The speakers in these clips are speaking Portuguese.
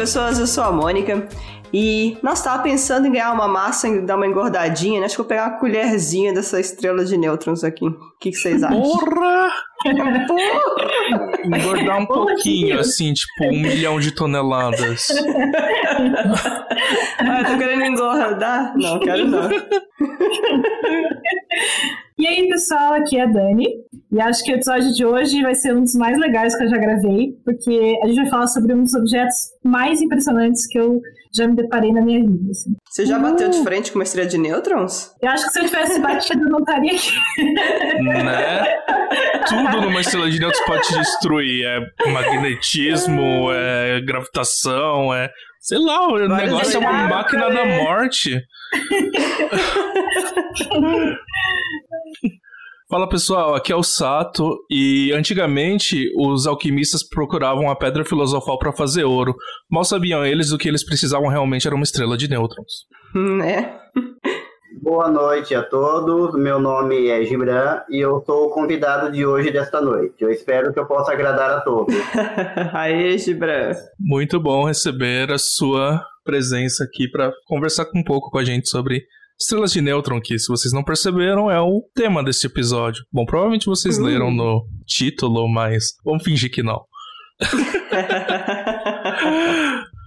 pessoas, eu sou a Mônica. E nós tava pensando em ganhar uma massa e dar uma engordadinha, né? Acho que vou pegar uma colherzinha dessa estrela de nêutrons aqui. O que, que vocês acham? Porra! Porra! Engordar um pouquinho, assim, tipo um milhão de toneladas. ah, tô querendo engordar? Não, quero não. E aí, pessoal, aqui é a Dani. E acho que o episódio de hoje vai ser um dos mais legais que eu já gravei, porque a gente vai falar sobre um dos objetos mais impressionantes que eu já me deparei na minha vida. Assim. Você já bateu de frente com uma estrela de nêutrons? Eu acho que se eu tivesse batido, eu não estaria aqui. Né? Tudo numa estrela de nêutrons pode te destruir. É magnetismo, é gravitação, é. Sei lá, o Vários negócio é uma máquina da morte. Fala pessoal, aqui é o Sato e antigamente os alquimistas procuravam a pedra filosofal para fazer ouro. Mal sabiam eles o que eles precisavam realmente era uma estrela de nêutrons. Né? Boa noite a todos, meu nome é Gibran e eu sou o convidado de hoje desta noite. Eu espero que eu possa agradar a todos. Aê, Gibran. Muito bom receber a sua presença aqui para conversar um pouco com a gente sobre estrelas de nêutron, que se vocês não perceberam é o tema deste episódio. Bom, provavelmente vocês Uhum. leram no título, mas vamos fingir que não.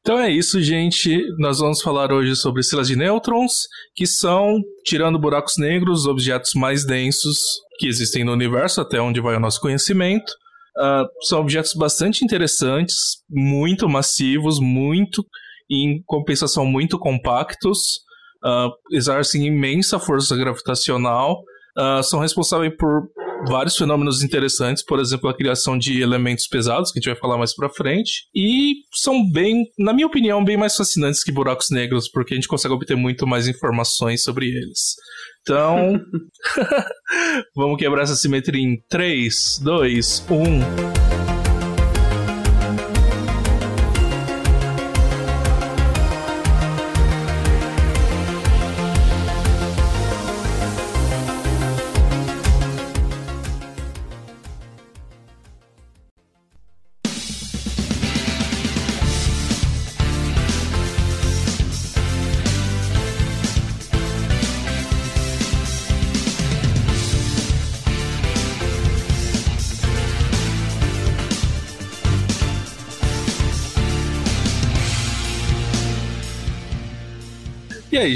Então é isso, gente. Nós vamos falar hoje sobre estrelas de nêutrons, que são, tirando buracos negros, os objetos mais densos que existem no universo, até onde vai o nosso conhecimento. Ah, são objetos bastante interessantes, muito massivos, muito, em compensação, muito compactos, ah, exercem imensa força gravitacional, ah, são responsáveis por vários fenômenos interessantes, por exemplo, a criação de elementos pesados, que a gente vai falar mais pra frente, e são bem, na minha opinião, bem mais fascinantes que buracos negros, porque a gente consegue obter muito mais informações sobre eles. Então, vamos quebrar essa simetria em 3, 2, 1.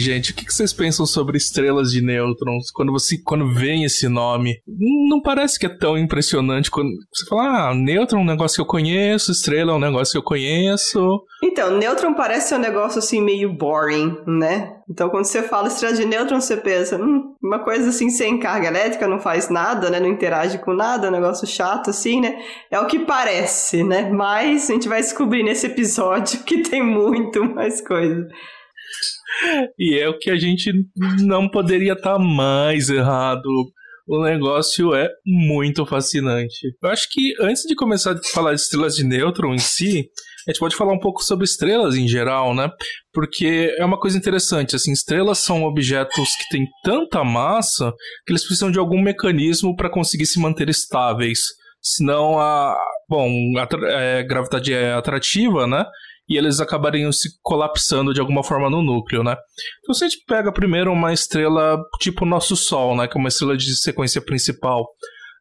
Gente, o que vocês pensam sobre estrelas de nêutrons? Quando você quando vem esse nome, não parece que é tão impressionante quando você fala, ah, nêutron é um negócio que eu conheço, estrela é um negócio que eu conheço. Então, nêutron parece ser um negócio assim meio boring, né? Então, quando você fala estrela de nêutron, você pensa, hum, uma coisa assim sem carga elétrica, não faz nada, né? Não interage com nada, um negócio chato assim, né? É o que parece, né? Mas a gente vai descobrir nesse episódio que tem muito mais coisa. E é o que a gente não poderia estar mais errado. O negócio é muito fascinante. Eu acho que antes de começar a falar de estrelas de nêutron em si, a gente pode falar um pouco sobre estrelas em geral, né? Porque é uma coisa interessante, assim, estrelas são objetos que têm tanta massa que eles precisam de algum mecanismo para conseguir se manter estáveis. Senão a, bom, a é, gravidade é atrativa, né? E eles acabariam se colapsando de alguma forma no núcleo, né? Então se a gente pega primeiro uma estrela tipo nosso Sol, né? Que é uma estrela de sequência principal.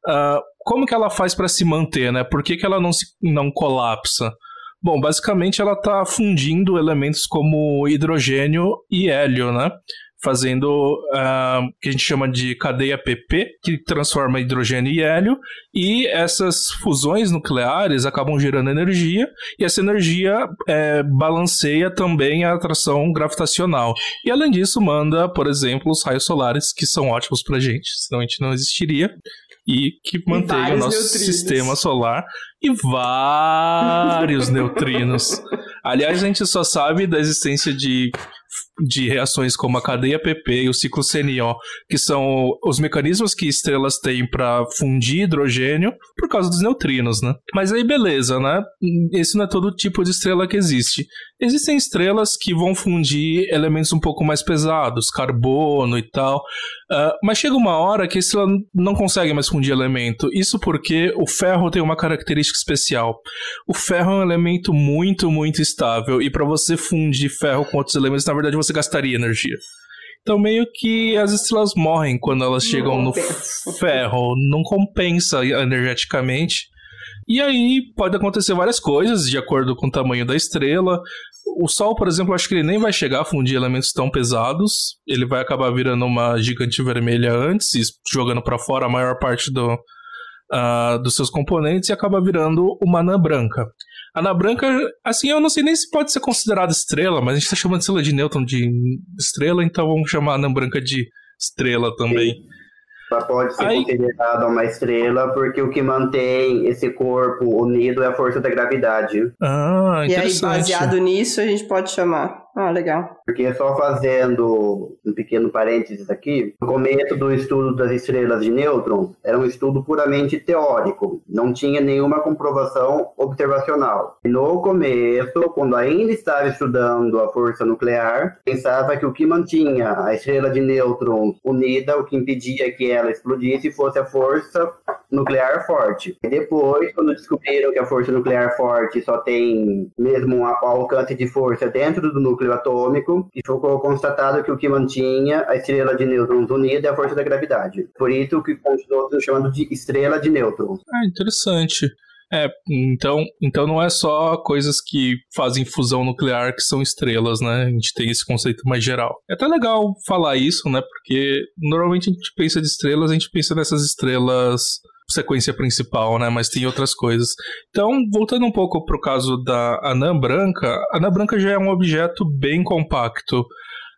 ah, como que ela faz para se manter, né? Por que, que ela não, se, não colapsa? Bom, basicamente ela está fundindo elementos como hidrogênio e hélio, né? Fazendo ah, o que a gente chama de cadeia PP, que transforma hidrogênio e hélio, e essas fusões nucleares acabam gerando energia, e essa energia eh, balanceia também a atração gravitacional. E além disso, manda, por exemplo, os raios solares, que são ótimos pra gente, senão a gente não existiria, e que mantém o nosso neutrinos. sistema solar e vários neutrinos. Aliás, a gente só sabe da existência de de reações como a cadeia PP e o ciclo CNO, que são os mecanismos que estrelas têm para fundir hidrogênio por causa dos neutrinos, né? Mas aí beleza, né? Esse não é todo tipo de estrela que existe. Existem estrelas que vão fundir elementos um pouco mais pesados, carbono e tal, uh, mas chega uma hora que a estrela não consegue mais fundir elemento. Isso porque o ferro tem uma característica especial. O ferro é um elemento muito, muito estável e para você fundir ferro com outros elementos, na verdade você gastaria energia. Então, meio que as estrelas morrem quando elas chegam no ferro, não compensa energeticamente. E aí pode acontecer várias coisas de acordo com o tamanho da estrela. O Sol, por exemplo, acho que ele nem vai chegar a fundir elementos tão pesados. Ele vai acabar virando uma gigante vermelha antes e jogando para fora a maior parte do, uh, dos seus componentes e acaba virando uma anã branca. A anã branca, assim, eu não sei nem se pode ser considerada estrela, mas a gente está chamando de estrela de nêutron de estrela, então vamos chamar a anã branca de estrela também. Sim. Ela pode ser Aí... considerada uma estrela porque o que mantém esse corpo unido é a força da gravidade. Ah, e aí, baseado nisso, a gente pode chamar. Ah, legal. Porque só fazendo um pequeno parênteses aqui, o começo do estudo das estrelas de nêutrons era um estudo puramente teórico, não tinha nenhuma comprovação observacional. No começo, quando ainda estava estudando a força nuclear, pensava que o que mantinha a estrela de nêutrons unida, o que impedia que ela explodisse, fosse a força nuclear forte. E depois, quando descobriram que a força nuclear forte só tem mesmo um alcance de força dentro do núcleo atômico, e ficou constatado que o que mantinha a estrela de nêutrons unida é a força da gravidade. Por isso que continuou se chamando de estrela de nêutrons. Ah, interessante. É, então, então não é só coisas que fazem fusão nuclear que são estrelas, né? A gente tem esse conceito mais geral. É até legal falar isso, né? Porque normalmente a gente pensa de estrelas, a gente pensa nessas estrelas sequência principal, né? Mas tem outras coisas. Então, voltando um pouco pro caso da anã branca, a anã branca já é um objeto bem compacto.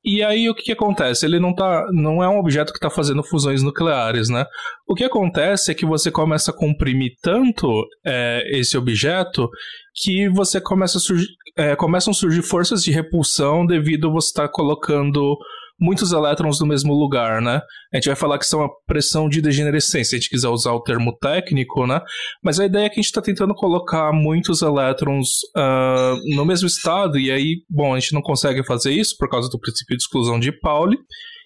E aí o que, que, acontece? Ele não tá, não é um objeto que está fazendo fusões nucleares, né? O que acontece é que você começa a comprimir tanto é, esse objeto que você começa a surgir, é, começam a surgir forças de repulsão devido a você estar tá colocando muitos elétrons no mesmo lugar, né? A gente vai falar que são a pressão de degenerescência, se a gente quiser usar o termo técnico, né? Mas a ideia é que a gente está tentando colocar muitos elétrons uh, no mesmo estado, e aí, bom, a gente não consegue fazer isso por causa do princípio de exclusão de Pauli,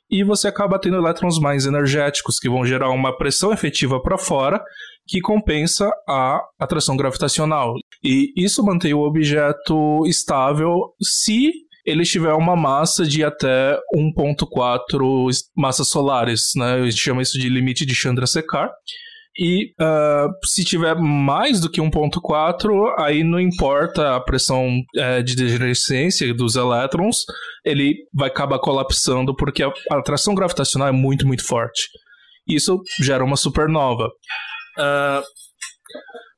e você acaba tendo elétrons mais energéticos, que vão gerar uma pressão efetiva para fora, que compensa a atração gravitacional. E isso mantém o objeto estável se ele tiver uma massa de até 1.4 massas solares, né? A gente chama isso de limite de Chandrasekhar. E uh, se tiver mais do que 1.4, aí não importa a pressão é, de degenerescência dos elétrons, ele vai acabar colapsando porque a, a atração gravitacional é muito, muito forte. Isso gera uma supernova. Uh,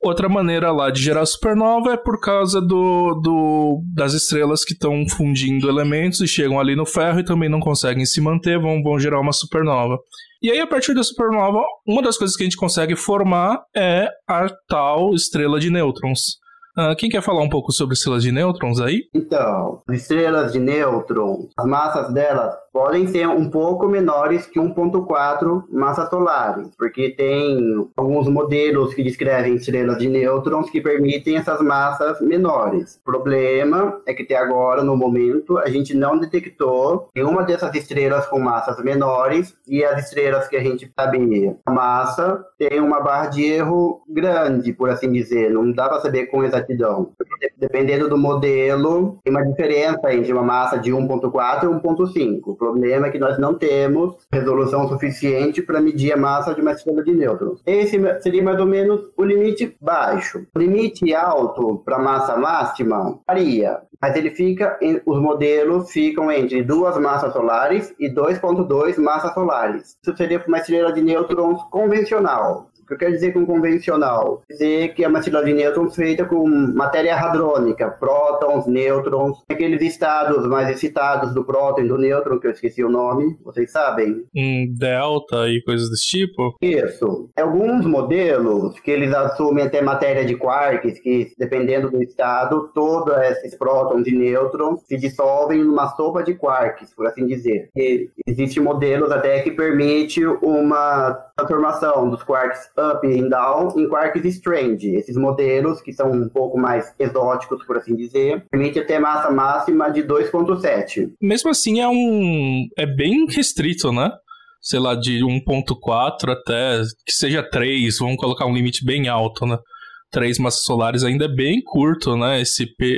Outra maneira lá de gerar supernova é por causa do, do das estrelas que estão fundindo elementos e chegam ali no ferro e também não conseguem se manter, vão, vão gerar uma supernova. E aí, a partir da supernova, uma das coisas que a gente consegue formar é a tal estrela de nêutrons. Uh, quem quer falar um pouco sobre estrelas de nêutrons aí? Então, estrelas de nêutrons, as massas delas podem ser um pouco menores que 1.4 massas solares, porque tem alguns modelos que descrevem estrelas de nêutrons que permitem essas massas menores. O problema é que até agora, no momento, a gente não detectou nenhuma dessas estrelas com massas menores e as estrelas que a gente sabe a massa tem uma barra de erro grande, por assim dizer. Não dá para saber com exatidão. Dependendo do modelo, tem uma diferença entre uma massa de 1.4 e 1.5 problema é que nós não temos resolução suficiente para medir a massa de uma estrela de nêutrons. Esse seria mais ou menos o limite baixo. O limite alto para massa máxima varia, mas ele fica, os modelos ficam entre duas massas solares e 2.2 massas solares. Isso seria uma estrela de nêutrons convencional O que eu quero dizer com convencional? Dizer que é uma de nêutrons feita com matéria hadrônica, prótons, nêutrons, aqueles estados mais excitados do próton e do nêutron, que eu esqueci o nome, vocês sabem? Um delta e coisas desse tipo? Isso. Alguns modelos que eles assumem até matéria de quarks, que dependendo do estado, todos esses prótons e nêutrons se dissolvem numa sopa de quarks, por assim dizer. E existem modelos até que permite uma transformação dos quarks up e down em quarks strange. Esses modelos, que são um pouco mais exóticos, por assim dizer, permite ter massa máxima de 2.7. Mesmo assim, é um. é bem restrito, né? Sei lá, de 1.4 até que seja 3, vamos colocar um limite bem alto, né? 3 massas solares ainda é bem curto, né? Esse P,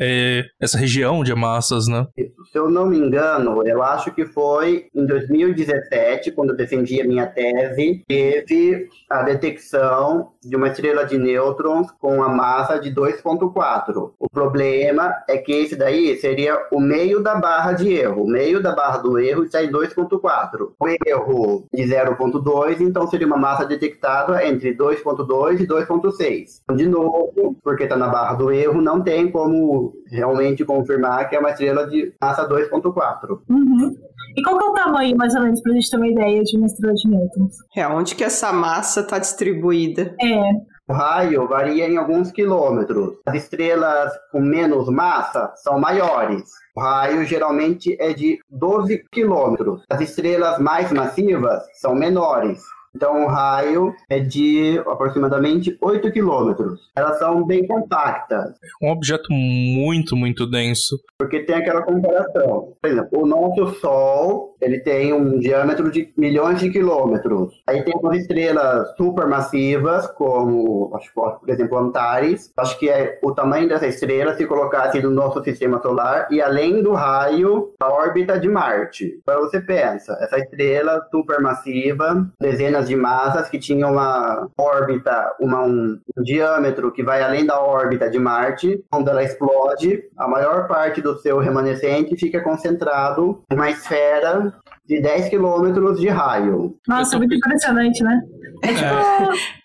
é, essa região de massas, né? Se eu não me engano, eu acho que foi em 2017, quando eu defendi a minha tese, teve a detecção de uma estrela de nêutrons com a massa de 2.4. O problema é que esse daí seria o meio da barra de erro. O meio da barra do erro está em 2.4. O erro de 0.2, então seria uma massa detectada entre 2.2 e 2.6. De novo, porque está na barra do erro, não tem como realmente confirmar que é uma estrela de massa 2.4. Uhum. E qual que é o tamanho, mais ou menos, para a gente ter uma ideia de uma estrela de nêutrons? É, onde que essa massa está distribuída? É. O raio varia em alguns quilômetros. As estrelas com menos massa são maiores. O raio geralmente é de 12 quilômetros. As estrelas mais massivas são menores. Então, o raio é de aproximadamente 8 quilômetros. Elas são bem compactas. É um objeto muito, muito denso. Porque tem aquela comparação. Por exemplo, o nosso Sol, ele tem um diâmetro de milhões de quilômetros. Aí tem as estrelas supermassivas, como, acho, por exemplo, Antares. Acho que é o tamanho dessa estrela se colocasse no nosso sistema solar e além do raio da órbita de Marte. Então você pensa, essa estrela supermassiva, dezenas de massas que tinham uma órbita, uma, um, um diâmetro que vai além da órbita de Marte. Quando ela explode, a maior parte do seu remanescente fica concentrado em uma esfera de 10 quilômetros de raio. Nossa, muito impressionante, né? É tipo,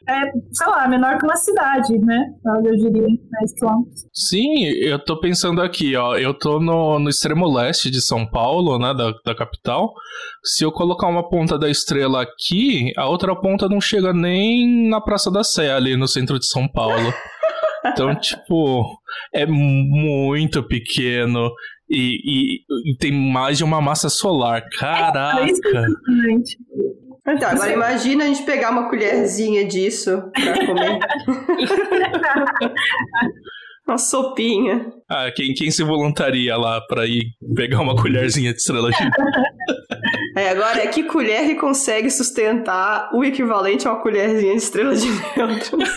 é, sei lá, menor que uma cidade, né? Eu diria, 10 quilômetros. Sim, eu tô pensando aqui, ó. Eu tô no, no extremo leste de São Paulo, né? Da, da capital. Se eu colocar uma ponta da estrela aqui, a outra ponta não chega nem na Praça da Sé, ali no centro de São Paulo. Então, tipo, é muito pequeno. E, e, e, tem mais de uma massa solar. Caraca! É impressionante. Então, agora imagina a gente pegar uma colherzinha disso pra comer. uma sopinha. Ah, quem, quem se voluntaria lá pra ir pegar uma colherzinha de estrela de É, agora é que colher que consegue sustentar o equivalente a uma colherzinha de estrela de nêutrons.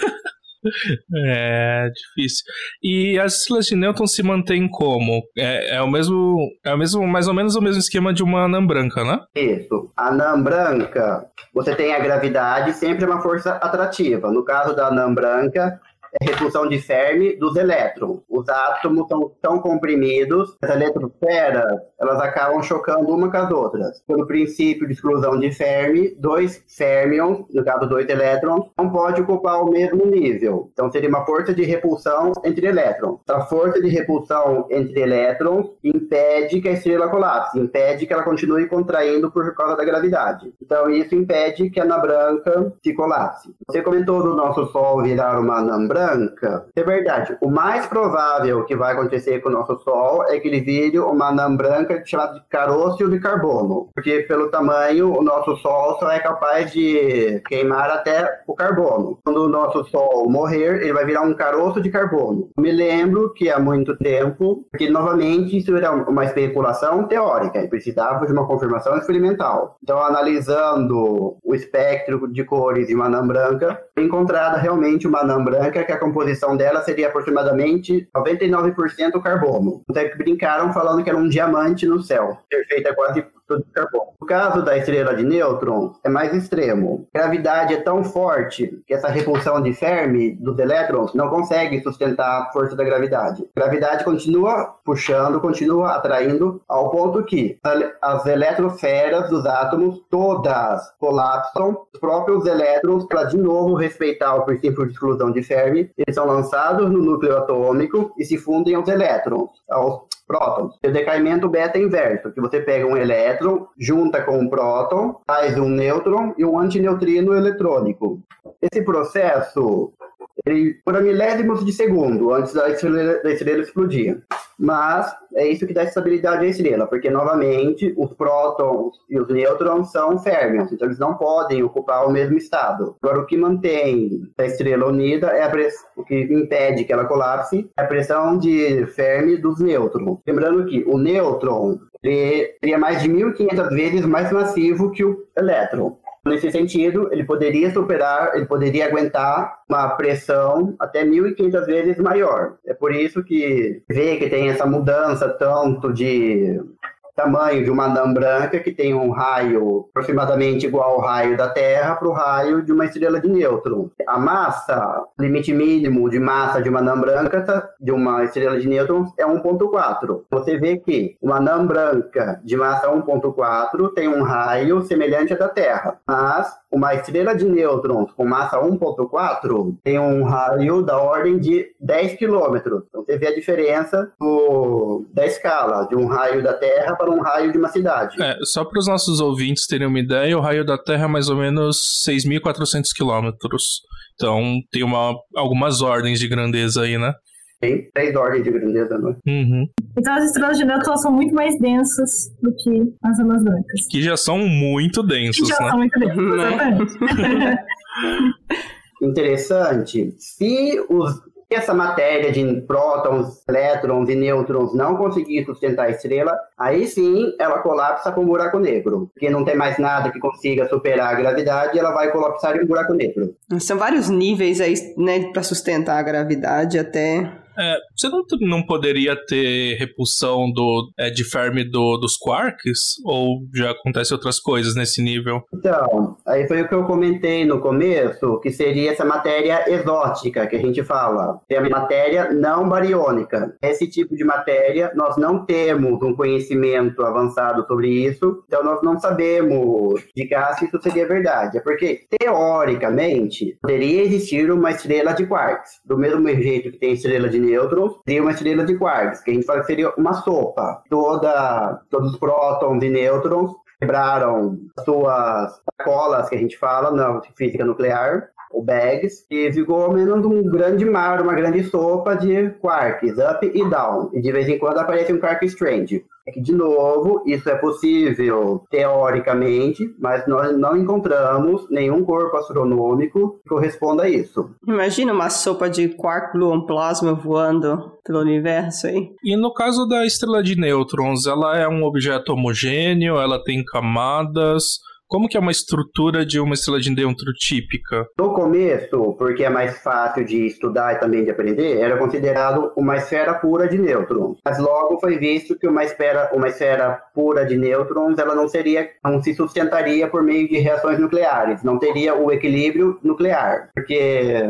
É difícil. E as estrelas de nêutrons se mantêm como? É, é, o mesmo, é o mesmo, mais ou menos o mesmo esquema de uma anã branca, né? Isso. Anã branca, você tem a gravidade, sempre é uma força atrativa. No caso da anã branca, repulsão de Fermi dos elétrons. Os átomos estão tão comprimidos, as eletrosferas elas acabam chocando uma com as outras. Pelo princípio de exclusão de Fermi, dois férmions, no caso dois elétrons, não pode ocupar o mesmo nível. Então seria uma força de repulsão entre elétrons. A força de repulsão entre elétrons impede que a estrela colapse, impede que ela continue contraindo por causa da gravidade. Então isso impede que a anã branca se colapse. Você comentou do nosso Sol virar uma anã branca, branca. É verdade. O mais provável que vai acontecer com o nosso Sol é que ele vire uma anã branca chamada de caroço de carbono. Porque pelo tamanho, o nosso Sol só é capaz de queimar até o carbono. Quando o nosso Sol morrer, ele vai virar um caroço de carbono. Me lembro que há muito tempo, que novamente isso era uma especulação teórica e precisava de uma confirmação experimental. Então, analisando o espectro de cores de uma anã branca, foi encontrada realmente uma anã branca que a composição dela seria aproximadamente 99% carbono. Até que brincaram falando que era um diamante no céu, feita quase de carbono. No caso da estrela de nêutrons, é mais extremo. A gravidade é tão forte que essa repulsão de Fermi dos elétrons não consegue sustentar a força da gravidade. A gravidade continua puxando, continua atraindo, ao ponto que as eletrosferas dos átomos todas colapsam, os próprios elétrons, para de novo respeitar o princípio de exclusão de Fermi, eles são lançados no núcleo atômico e se fundem aos elétrons, aos prótons. O decaimento beta inverso, que você pega um elétron, junta com um próton, faz um nêutron e um antineutrino eletrônico. Esse processo ele, por milésimos de segundo antes da estrela, da estrela explodir. Mas é isso que dá estabilidade à estrela, porque novamente os prótons e os nêutrons são férmions, então eles não podem ocupar o mesmo estado. Agora, o que mantém a estrela unida é a pressão, o que impede que ela colapse é a pressão de Fermi dos nêutrons. Lembrando que o nêutron ele seria mais de 1.500 vezes mais massivo que o elétron. Nesse sentido, ele poderia superar, ele poderia aguentar uma pressão até 1.500 vezes maior. É por isso que vê que tem essa mudança tanto de tamanho de uma anã branca que tem um raio aproximadamente igual ao raio da Terra para o raio de uma estrela de nêutron. A massa, limite mínimo de massa de uma anã branca tá, de uma estrela de nêutrons é 1.4. Você vê que uma anã branca de massa 1.4 tem um raio semelhante ao da Terra, mas uma estrela de nêutrons com massa 1.4 tem um raio da ordem de 10 km. Então você vê a diferença do, da escala de um raio da Terra para um raio de uma cidade. É, só para os nossos ouvintes terem uma ideia, o raio da Terra é mais ou menos 6.400 quilômetros. Então tem uma, algumas ordens de grandeza aí, né? Tem três ordens de grandeza, né? Uhum. Então as estrelas de nêutrons são muito mais densas do que as anãs brancas. Que já são muito densas, Que já né? são muito densas, exatamente. Interessante. Se os essa matéria de prótons, elétrons e nêutrons não conseguir sustentar a estrela, aí sim ela colapsa com um buraco negro. Porque não tem mais nada que consiga superar a gravidade, ela vai colapsar em um buraco negro. São vários níveis aí, né, pra sustentar a gravidade até. É, você não, não poderia ter repulsão do, é, de Fermi do, dos quarks? Ou já acontece outras coisas nesse nível? Então, aí foi o que eu comentei no começo, que seria essa matéria exótica que a gente fala. É a matéria não bariônica. Esse tipo de matéria, nós não temos um conhecimento avançado sobre isso, então nós não sabemos indicar se isso seria verdade. É porque, teoricamente, poderia existir uma estrela de quarks. Do mesmo jeito que tem estrela de nêutrons, teria uma estrela de quarks, que a gente fala que seria uma sopa. Toda, todos os prótons e nêutrons quebraram suas sacolas, que a gente fala na física nuclear, ou bags, e ficou menos um grande mar, uma grande sopa de quarks, up e down. E de vez em quando aparece um quark strange. É que, de novo, isso é possível teoricamente, mas nós não encontramos nenhum corpo astronômico que corresponda a isso. Imagina uma sopa de quark gluon plasma voando pelo universo aí. E no caso da estrela de nêutrons, ela é um objeto homogêneo, ela tem camadas. Como que é uma estrutura de uma estrela de nêutron típica? No começo, porque é mais fácil de estudar e também de aprender, era considerado uma esfera pura de nêutrons. Mas logo foi visto que uma esfera, uma esfera pura de nêutrons, ela não seria, não se sustentaria por meio de reações nucleares, não teria o equilíbrio nuclear, porque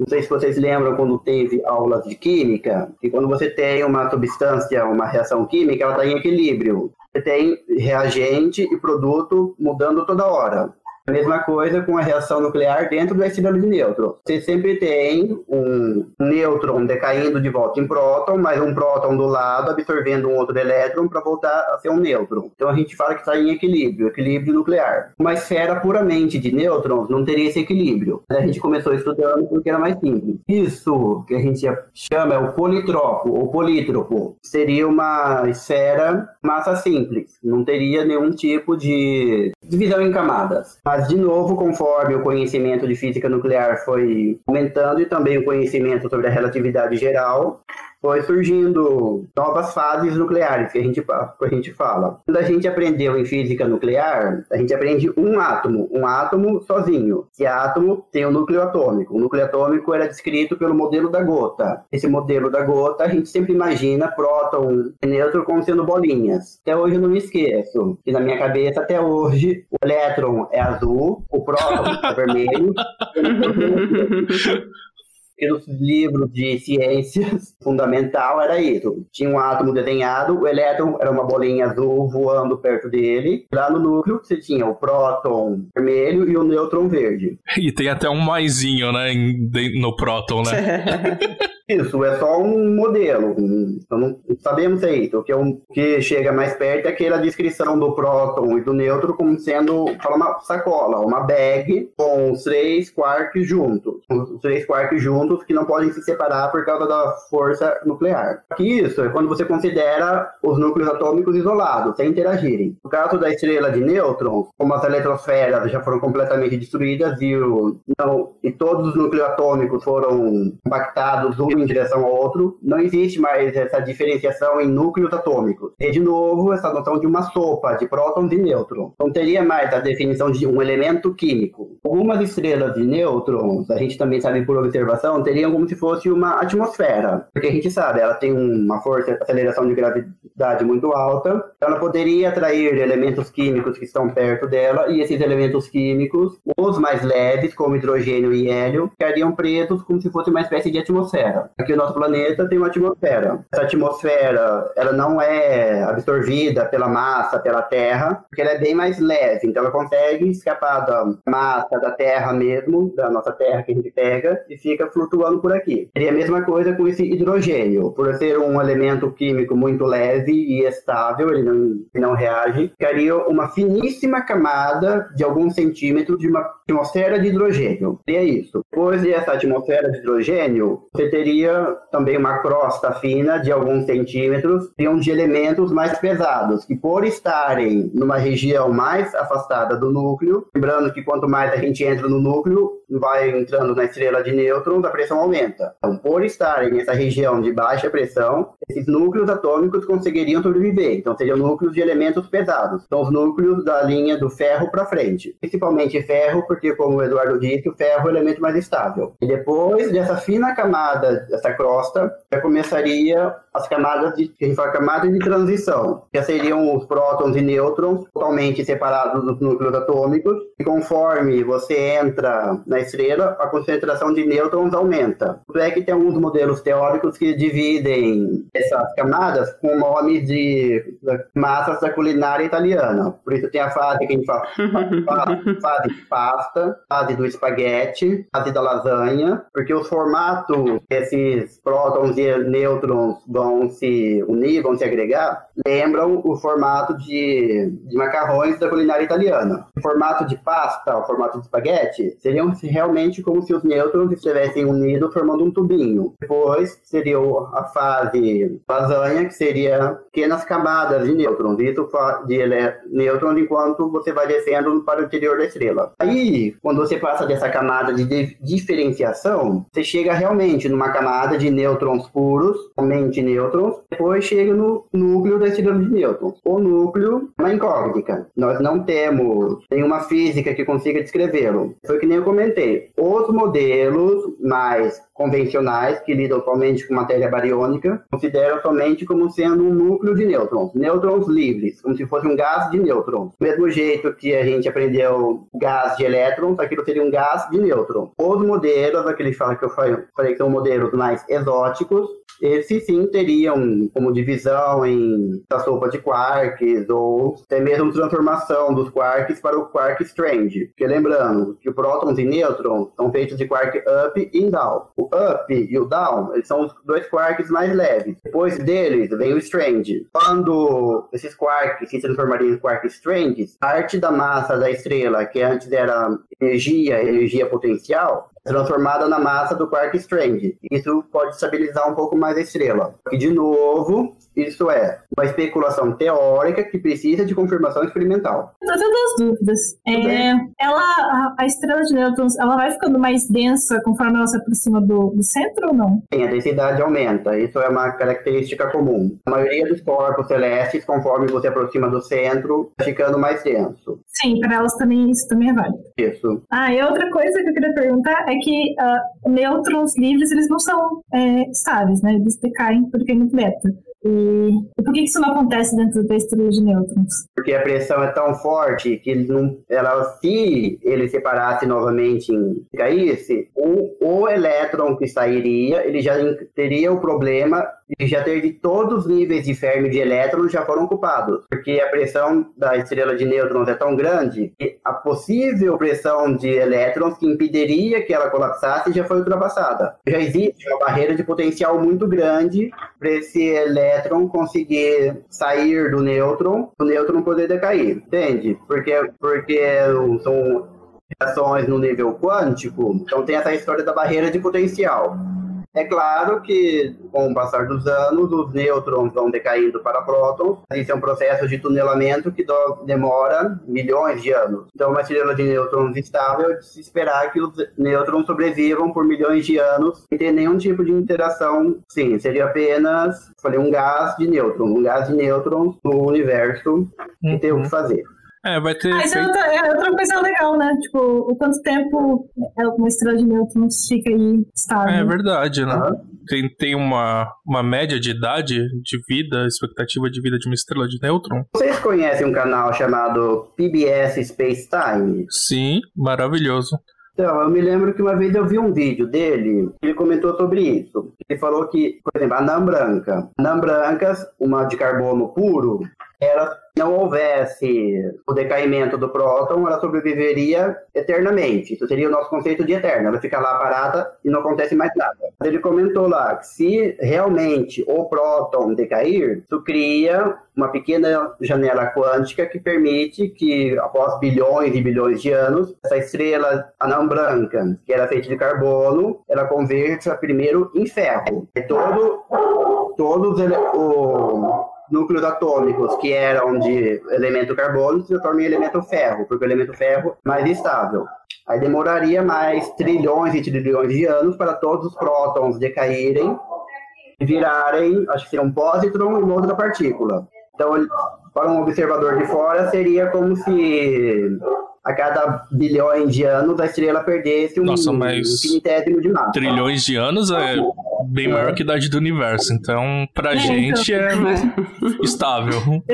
não sei se vocês lembram quando teve aulas de química, que quando você tem uma substância, uma reação química, ela está em equilíbrio. Tem reagente e produto mudando toda hora. A mesma coisa com a reação nuclear dentro da estrela de nêutrons. Você sempre tem um nêutron decaindo de volta em próton, mais um próton do lado absorvendo um outro elétron para voltar a ser um nêutron. Então a gente fala que está em equilíbrio, equilíbrio nuclear. Uma esfera puramente de nêutrons não teria esse equilíbrio. A gente começou estudando porque era mais simples. Isso que a gente chama é o politropo ou polítropo. Seria uma esfera massa simples, não teria nenhum tipo de divisão em camadas. Mas, de novo, conforme o conhecimento de física nuclear foi aumentando e também o conhecimento sobre a relatividade geral, foi surgindo novas fases nucleares que a gente, que a gente fala. Quando a gente aprendeu em física nuclear, a gente aprende um átomo, um átomo sozinho. Esse átomo tem um núcleo atômico. O núcleo atômico era descrito pelo modelo da gota. Esse modelo da gota, a gente sempre imagina próton e nêutron como sendo bolinhas. Até hoje eu não me esqueço que na minha cabeça, até hoje, o elétron é azul, o próton é vermelho. pelos livros de ciências fundamental era isso. Tinha um átomo desenhado, o elétron era uma bolinha azul voando perto dele. Lá no núcleo você tinha o próton vermelho e o nêutron verde. E tem até um maisinho, né, no próton, né? Isso, é só um modelo. Não sabemos aí. O que, é um, que chega mais perto é aquela descrição do próton e do nêutron como sendo uma sacola, uma bag com os três quarks juntos. Os três quarks juntos que não podem se separar por causa da força nuclear. Aqui isso é quando você considera os núcleos atômicos isolados, sem interagirem. No caso da estrela de nêutrons, como as eletrosferas já foram completamente destruídas e, o, não, e todos os núcleos atômicos foram compactados um em direção ao outro, não existe mais essa diferenciação em núcleos atômicos. E, de novo, essa noção de uma sopa de prótons e nêutrons. Não teria mais a definição de um elemento químico. Algumas estrelas de nêutrons, a gente também sabe por observação, teriam como se fosse uma atmosfera. Porque a gente sabe, ela tem uma força de aceleração de gravidade muito alta, ela poderia atrair elementos químicos que estão perto dela, e esses elementos químicos, os mais leves, como hidrogênio e hélio, ficariam presos como se fosse uma espécie de atmosfera. Aqui o nosso planeta tem uma atmosfera. Essa atmosfera, ela não é absorvida pela massa, pela Terra, porque ela é bem mais leve, então ela consegue escapar da massa da Terra mesmo, da nossa Terra que a gente pega, e fica flutuando por aqui. Seria a mesma coisa com esse hidrogênio. Por ser um elemento químico muito leve e estável, ele não, não reage, ficaria uma finíssima camada de alguns centímetros de uma atmosfera de hidrogênio. E é isso. Depois dessa atmosfera de hidrogênio, você teria também uma crosta fina de alguns centímetros, teriam de elementos mais pesados, que por estarem numa região mais afastada do núcleo, lembrando que quanto mais a gente entra no núcleo, vai entrando na estrela de nêutrons, a pressão aumenta. Então, por estarem nessa região de baixa pressão, esses núcleos atômicos conseguiriam sobreviver. Então, seriam núcleos de elementos pesados. São os núcleos da linha do ferro para frente. Principalmente ferro, porque, como o Eduardo disse, o ferro é o elemento mais estável. E depois dessa fina camada dessa crosta, já começaria as camadas de, que a gente fala camadas de transição, que seriam os prótons e nêutrons totalmente separados dos núcleos atômicos, e conforme você entra na estrela, a concentração de nêutrons aumenta. É que tem alguns modelos teóricos que dividem essas camadas com nomes de massas da culinária italiana. Por isso tem a fase que a gente fala fase de pasta, fase do espaguete, fase da lasanha, porque os formatos desses prótons e nêutrons vão se unir, vão se agregar, lembram o formato de, de macarrões da culinária italiana. O formato de pasta, o formato de espaguete, seriam realmente como se os nêutrons estivessem unidos formando um tubinho. Depois seria a fase lasanha, que seria pequenas camadas de nêutrons, isso de nêutrons enquanto você vai descendo para o interior da estrela. Aí, quando você passa dessa camada de diferenciação, você chega realmente numa camada de nêutrons puros, somente nêutrons, depois chega no núcleo da estrela de nêutrons. O núcleo é uma incógnita. Nós não temos nenhuma física que consiga descrevê-lo. Foi que nem eu comentei. Os modelos mais convencionais, que lidam somente com matéria bariônica, consideram somente como sendo um núcleo de nêutrons, nêutrons livres, como se fosse um gás de nêutrons. Do mesmo jeito que a gente aprendeu gás de elétrons, aquilo seria um gás de nêutrons. Os modelos, aqueles que eu falei que são modelos mais exóticos, esses sim teriam como divisão em da sopa de quarks ou até mesmo transformação dos quarks para o quark strange. Porque lembrando que o prótons e nêutrons são feitos de quark up e down. O up e o down eles são os dois quarks mais leves. Depois deles vem o strange. Quando esses quarks se transformariam em quarks strange, parte da massa da estrela, que antes era energia, energia potencial, transformada na massa do quark strange. Isso pode estabilizar um pouco mais a estrela. E de novo, Isso é uma especulação teórica que precisa de confirmação experimental. Eu tenho duas dúvidas. É, ela, a, a, estrela de nêutrons, ela vai ficando mais densa conforme ela se aproxima do, do centro ou não? Sim, a densidade aumenta. Isso é uma característica comum. A maioria dos corpos celestes, conforme você aproxima do centro, vai ficando mais denso. Sim, para elas também isso também é válido. Isso. Ah, e outra coisa que eu queria perguntar é que uh, nêutrons livres, eles não são é, estáveis, né? Eles decaem porque é muito beta. E, e, por que isso não acontece dentro da estrela de nêutrons? Porque a pressão é tão forte que não, ela, se ele separasse novamente em caísse, o, o elétron que sairia, ele já teria o problema de já ter de todos os níveis de Fermi de elétrons já foram ocupados. Porque a pressão da estrela de nêutrons é tão grande que a possível pressão de elétrons que impediria que ela colapsasse já foi ultrapassada. Já existe uma barreira de potencial muito grande para esse elétron elétron conseguir sair do nêutron, o nêutron poder decair, entende? Porque, porque são reações no nível quântico, então tem essa história da barreira de potencial. É claro que, com o passar dos anos, os nêutrons vão decaindo para prótons. Isso é um processo de tunelamento que demora milhões de anos. Então, uma estrela de nêutrons estável é de se esperar que os nêutrons sobrevivam por milhões de anos sem ter nenhum tipo de interação. Sim, seria apenas, falei, um gás de nêutrons, um gás de nêutrons no universo uhum. tem o que fazer. É, vai ter. Ah, isso é outra, é outra coisa legal, né? Tipo, o quanto tempo uma estrela de nêutrons fica aí estável. É verdade, né? Tem, tem uma, uma média de idade de vida, expectativa de vida de uma estrela de nêutron. Vocês conhecem um canal chamado PBS Space Time? Sim, maravilhoso. Então, eu me lembro que uma vez eu vi um vídeo dele, ele comentou sobre isso. Ele falou que, por exemplo, a anã branca. Anã brancas, uma de carbono puro, ela não houvesse o decaimento do próton, ela sobreviveria eternamente. Isso seria o nosso conceito de eterno. Ela fica lá parada e não acontece mais nada. Ele comentou lá que se realmente o próton decair, isso cria uma pequena janela quântica que permite que, após bilhões e bilhões de anos, essa estrela anã branca, que era feita de carbono, ela converta primeiro em ferro. E todo, todos o núcleos atômicos que eram de elemento carbono se transformam em elemento ferro, porque o elemento ferro é mais estável. Aí demoraria mais trilhões e trilhões de anos para todos os prótons decaírem e virarem, acho que seria um pósitron e uma outra partícula. Então, para um observador de fora, seria como se a cada bilhões de anos a estrela perdesse um Nossa, infinitésimo de massa. Trilhões de anos é bem é. maior que a idade do universo, então pra é, gente então. é estável.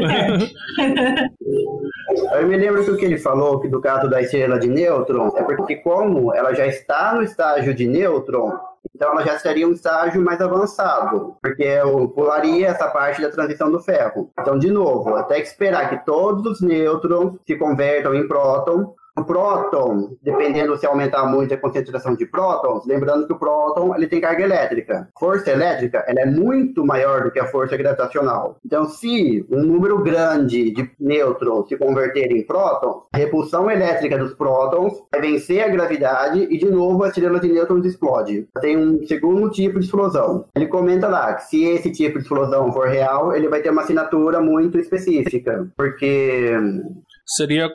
Eu me lembro que o que ele falou que do caso da estrela de nêutron é porque como ela já está no estágio de nêutron, então ela já seria um estágio mais avançado, porque eu pularia essa parte da transição do ferro. Então, de novo, até que esperar que todos os nêutrons se convertam em próton, próton, dependendo se aumentar muito a concentração de prótons, lembrando que o próton ele tem carga elétrica. Força elétrica ela é muito maior do que a força gravitacional. Então, se um número grande de nêutrons se converter em prótons, a repulsão elétrica dos prótons vai vencer a gravidade e, de novo, a estrela de nêutrons explode. Tem um segundo tipo de explosão. Ele comenta lá que se esse tipo de explosão for real, ele vai ter uma assinatura muito específica, porque Seria.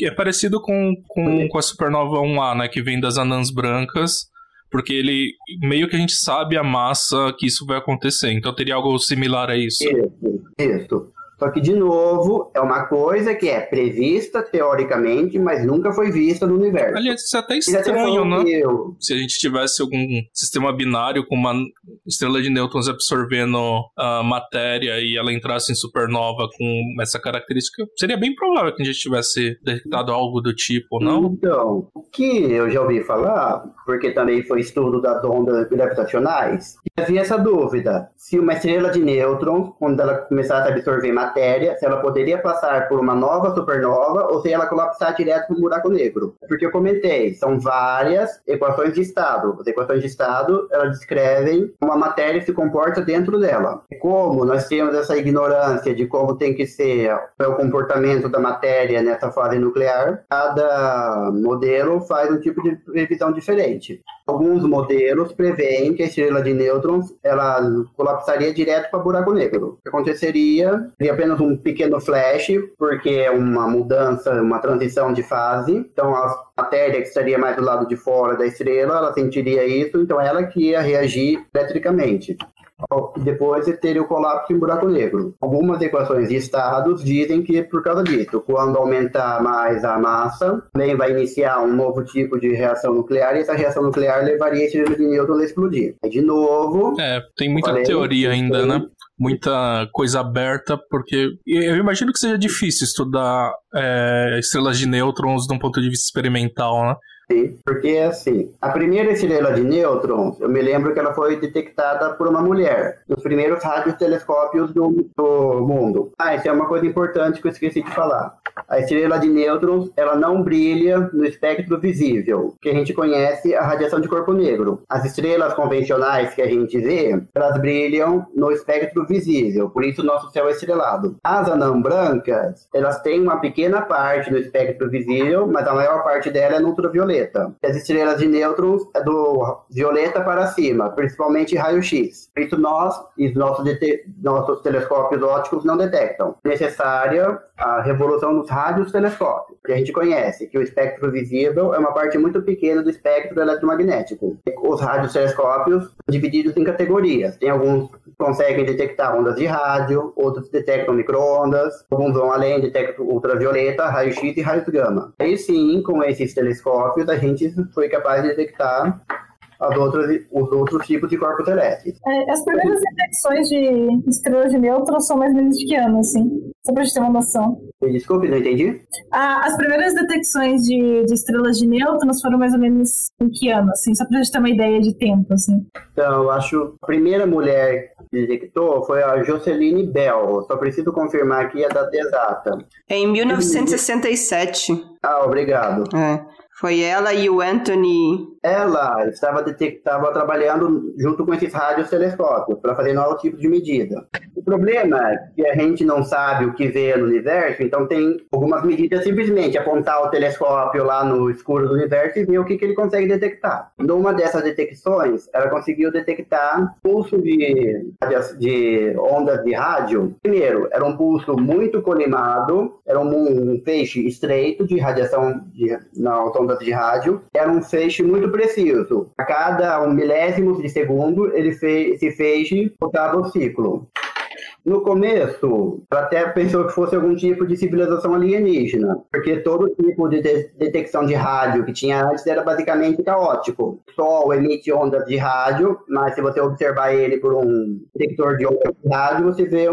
É parecido com, com, com a Supernova 1A, né? Que vem das anãs brancas. Porque ele. Meio que a gente sabe a massa que isso vai acontecer. Então teria algo similar a isso. Isso, isso. Só que, de novo, é uma coisa que é prevista teoricamente, mas nunca foi vista no universo. Aliás, isso é até estranho, né? Eu... Se a gente tivesse algum sistema binário com uma estrela de nêutrons absorvendo a matéria e ela entrasse em supernova com essa característica, seria bem provável que a gente tivesse detectado algo do tipo, não? Então, o que eu já ouvi falar, porque também foi estudo das ondas gravitacionais, havia essa dúvida. Se uma estrela de nêutrons, quando ela começasse a absorver matéria, matéria, se ela poderia passar por uma nova supernova ou se ela colapsar direto para um buraco negro. Porque eu comentei, são várias equações de estado. As equações de estado, elas descrevem como a matéria se comporta dentro dela. Como nós temos essa ignorância de como tem que ser o comportamento da matéria nessa fase nuclear, cada modelo faz um tipo de previsão diferente. Alguns modelos preveem que a estrela de nêutrons ela colapsaria direto para buraco negro. O que aconteceria seria apenas um pequeno flash, porque é uma mudança, uma transição de fase. Então a matéria que estaria mais do lado de fora da estrela, ela sentiria isso, então ela que ia reagir eletricamente depois você teria o colapso em buraco negro. Algumas equações de estados dizem que por causa disso, quando aumentar mais a massa, também vai iniciar um novo tipo de reação nuclear e essa reação nuclear levaria esse de nêutrons a explodir. Aí, de novo... É, tem muita falei, teoria ainda, né? Muita coisa aberta, porque eu imagino que seja difícil estudar é, estrelas de nêutrons de um ponto de vista experimental, né? Porque, assim, a primeira estrela de nêutrons, eu me lembro que ela foi detectada por uma mulher, nos primeiros radiotelescópios do, do mundo. Ah, isso é uma coisa importante que eu esqueci de falar. A estrela de nêutrons, ela não brilha no espectro visível, que a gente conhece a radiação de corpo negro. As estrelas convencionais que a gente vê, elas brilham no espectro visível, por isso nosso céu é estrelado. As anãs brancas, elas têm uma pequena parte no espectro visível, mas a maior parte dela é no ultravioleta violeta. As estrelas de nêutrons é do violeta para cima, principalmente raio-x. Isso nós e nossos, nossos telescópios ópticos não detectam. Necessária a revolução dos radiotelescópios, que a gente conhece, que o espectro visível é uma parte muito pequena do espectro eletromagnético. Os radiotelescópios são divididos em categorias. Tem alguns que conseguem detectar ondas de rádio, outros detectam microondas, alguns vão além, detectam ultravioleta, raio-x e raios gama. Aí sim, com esses telescópios, a gente foi capaz de detectar as outras, os outros tipos de corpos celestes. É, as primeiras detecções de estrelas de nêutrons são mais ou menos de que ano, assim? Só pra gente ter uma noção. Desculpe, não entendi. Ah, as primeiras detecções de, de estrelas de nêutrons foram mais ou menos em que ano, assim? Só pra gente ter uma ideia de tempo, assim. Então, eu acho a primeira mulher que detectou foi a Joceline Bell. Só preciso confirmar aqui a data exata. É em 1967. Ah, obrigado. É. Foi ela e o Anthony. Ela estava, estava trabalhando junto com esses rádios telescópios para fazer novos tipos de medida. O problema é que a gente não sabe o que vê no universo, então tem algumas medidas simplesmente apontar o telescópio lá no escuro do universo e ver o que, que ele consegue detectar. Numa dessas detecções, ela conseguiu detectar pulso de, de ondas de rádio. Primeiro, era um pulso muito colimado, era um, um feixe estreito de radiação de, nas ondas de rádio, era um feixe muito preciso. A cada um milésimo de segundo, ele fez, esse feixe botava o ciclo. No começo, até pensou que fosse algum tipo de civilização alienígena, porque todo tipo de, de detecção de rádio que tinha antes era basicamente caótico. O Sol emite ondas de rádio, mas se você observar ele por um detector de ondas de rádio, você vê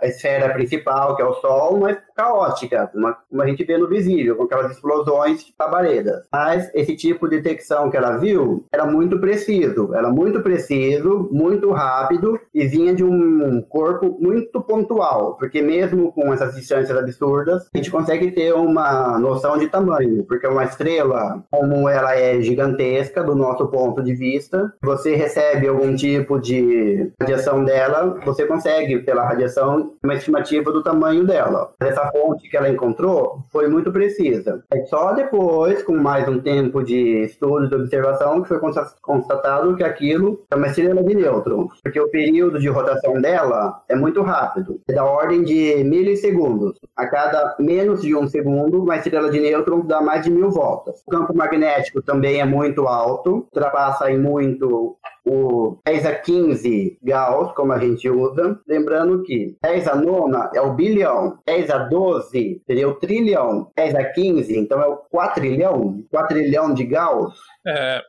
a esfera principal, que é o Sol, mas caótica, uma, como a gente vê no visível, com aquelas explosões de labaredas. Mas esse tipo de detecção que ela viu era muito preciso, era muito preciso, muito rápido e vinha de um corpo muito pontual, porque mesmo com essas distâncias absurdas, a gente consegue ter uma noção de tamanho, porque uma estrela, como ela é gigantesca do nosso ponto de vista, você recebe algum tipo de radiação dela, você consegue, pela radiação, uma estimativa do tamanho dela. Essa fonte que ela encontrou foi muito precisa. É só depois, com mais um tempo de estudo e observação, que foi constatado que aquilo é uma estrela de nêutrons, porque o período de rotação dela é muito rápido, é da ordem de milissegundos. A cada menos de um segundo, uma estrela de nêutrons dá mais de mil voltas. O campo magnético também é muito alto, ultrapassa em muito o 10 a 15 Gauss, como a gente usa. Lembrando que 10 a nona é o bilhão, 10 a 12 seria o trilhão, 10 a 15, então é o quatrilhão, quatrilhão de Gauss. É,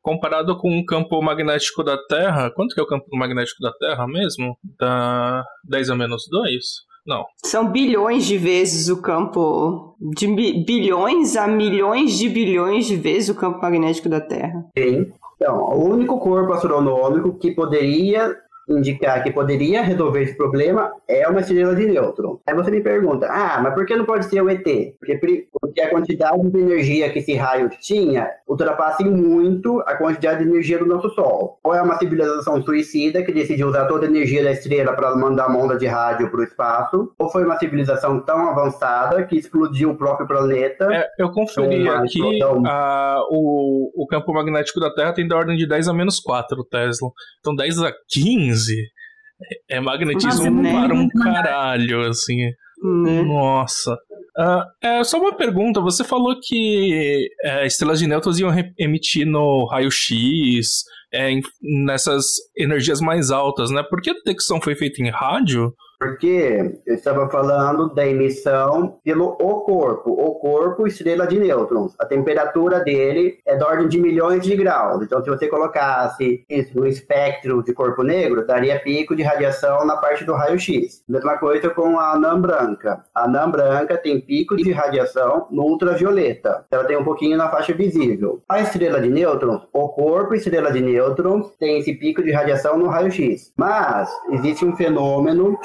comparado com o campo magnético da Terra, quanto que é o campo magnético da Terra mesmo? Da 10 a menos 2? Não. São bilhões de vezes o campo. De bilhões a milhões de bilhões de vezes o campo magnético da Terra. Sim. Então, o único corpo astronômico que poderia indicar que poderia resolver esse problema é uma estrela de nêutrons. Aí você me pergunta, ah, mas por que não pode ser o ET? Porque, porque a quantidade de energia que esse raio tinha ultrapassa muito a quantidade de energia do nosso Sol. Ou é uma civilização suicida que decidiu usar toda a energia da estrela para mandar uma onda de rádio para o espaço, ou foi uma civilização tão avançada que explodiu o próprio planeta. É, eu conferi aqui, a, o, o campo magnético da Terra tem da ordem de 10 a menos 4 Tesla. Então 10 a 15 é, é magnetismo Nossa, para um caralho, assim. Né? Nossa. Uh, é só uma pergunta. Você falou que é, estrelas de nêutrons iam emitir no raio-x, é, nessas energias mais altas, né? Por que a detecção foi feita em rádio? Porque eu estava falando da emissão pelo o corpo. O corpo, estrela de nêutrons. A temperatura dele é da ordem de milhões de graus. Então, se você colocasse isso no espectro de corpo negro, daria pico de radiação na parte do raio-x. Mesma coisa com a anã branca. A anã branca tem pico de radiação no ultravioleta. Ela tem um pouquinho na faixa visível. A estrela de nêutrons, o corpo estrela de nêutrons, tem esse pico de radiação no raio-x. Mas existe um fenômeno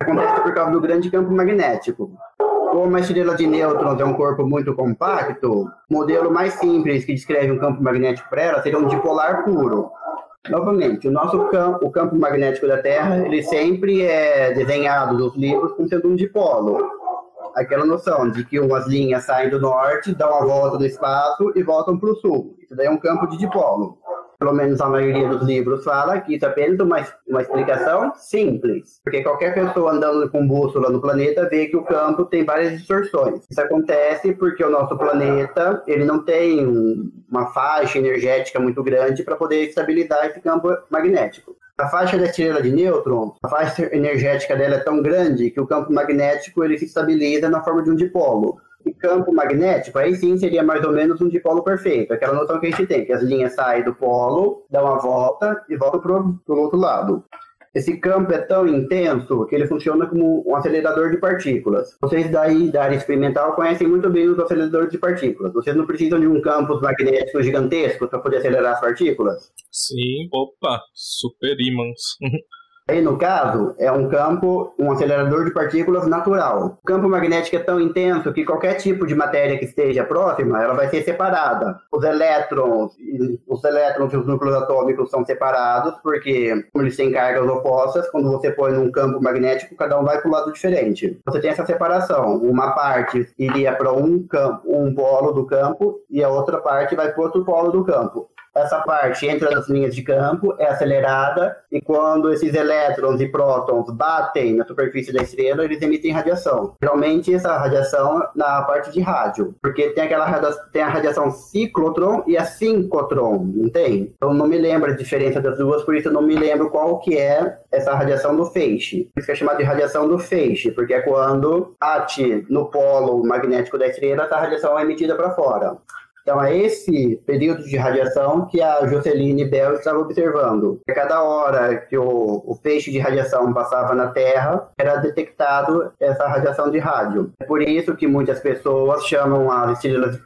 acontece por causa do grande campo magnético. Como a estrela de nêutrons é um corpo muito compacto, o modelo mais simples que descreve um campo magnético para ela seria um dipolar puro. Novamente, o nosso campo, o campo magnético da Terra, ele sempre é desenhado nos livros como sendo um dipolo. Aquela noção de que umas linhas saem do norte, dão a volta no espaço e voltam para o sul. Isso daí é um campo de dipolo pelo menos a maioria dos livros fala que isso é apenas uma, uma explicação simples. Porque qualquer pessoa andando com bússola no planeta vê que o campo tem várias distorções. Isso acontece porque o nosso planeta ele não tem uma faixa energética muito grande para poder estabilizar esse campo magnético. A faixa da estrela de nêutrons, a faixa energética dela é tão grande que o campo magnético ele se estabiliza na forma de um dipolo. E campo magnético, aí sim seria mais ou menos um dipolo perfeito. Aquela noção que a gente tem, que as linhas saem do polo, dão uma volta e voltam para o outro lado. Esse campo é tão intenso que ele funciona como um acelerador de partículas. Vocês daí da área experimental conhecem muito bem os aceleradores de partículas. Vocês não precisam de um campo magnético gigantesco para poder acelerar as partículas? Sim, opa, super ímãs. Aí, no caso, é um campo, um acelerador de partículas natural. O campo magnético é tão intenso que qualquer tipo de matéria que esteja próxima, ela vai ser separada. Os elétrons, os elétrons e os núcleos atômicos são separados, porque como eles têm cargas opostas, quando você põe num campo magnético, cada um vai para um lado diferente. Você tem essa separação. Uma parte iria para um campo, um polo do campo, e a outra parte vai para outro polo do campo. Essa parte entra nas linhas de campo, é acelerada, e quando esses elétrons e prótons batem na superfície da estrela, eles emitem radiação. Geralmente, essa radiação na parte de rádio, porque tem aquela tem a radiação ciclotron e a sincrotron, não tem? Eu não me lembro a diferença das duas, por isso eu não me lembro qual que é essa radiação do feixe. Por isso que é chamada de radiação do feixe, porque é quando bate no polo magnético da estrela, essa radiação é emitida para fora. Então, é esse período de radiação que a Joceline Bell estava observando. A cada hora que o, o feixe de radiação passava na Terra, era detectado essa radiação de rádio. É por isso que muitas pessoas chamam as estrelas,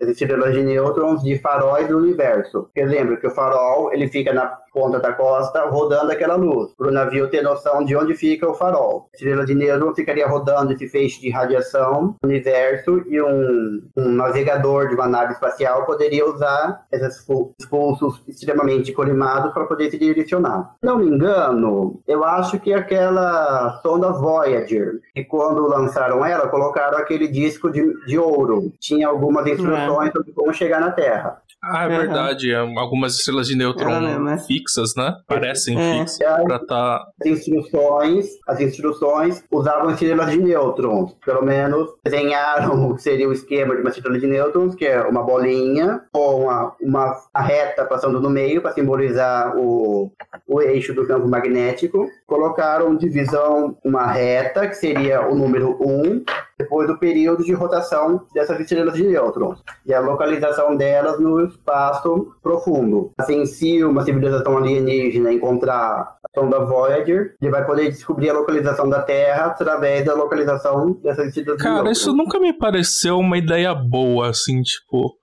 as estrelas de nêutrons de faróis do universo. Porque lembra que o farol ele fica na ponta da costa rodando aquela luz, para o navio ter noção de onde fica o farol. A estrela de nêutrons ficaria rodando esse feixe de radiação no universo e um, um navegador de uma nave espacial poderia usar esses pulsos extremamente colimados para poder se direcionar. Não me engano, eu acho que aquela sonda Voyager, que quando lançaram ela, colocaram aquele disco de, de ouro. Tinha algumas instruções é. sobre como chegar na Terra. Ah, é uhum. verdade. Algumas estrelas de nêutron é. fixas, né? Parecem é. fixas. Pra tá... As instruções, as instruções usavam estrelas de nêutrons. Pelo menos desenharam o que seria o esquema de uma estrela de nêutrons, que é uma bolinha com uma, uma reta passando no meio para simbolizar o, o eixo do campo magnético. Colocaram divisão uma reta, que seria o número 1, depois do período de rotação dessas estrelas de nêutrons e a localização delas no espaço profundo. Assim, se uma civilização alienígena encontrar a sonda Voyager, ele vai poder descobrir a localização da Terra através da localização dessas estrelas Cara, de isso nunca me pareceu uma ideia boa, assim, tipo...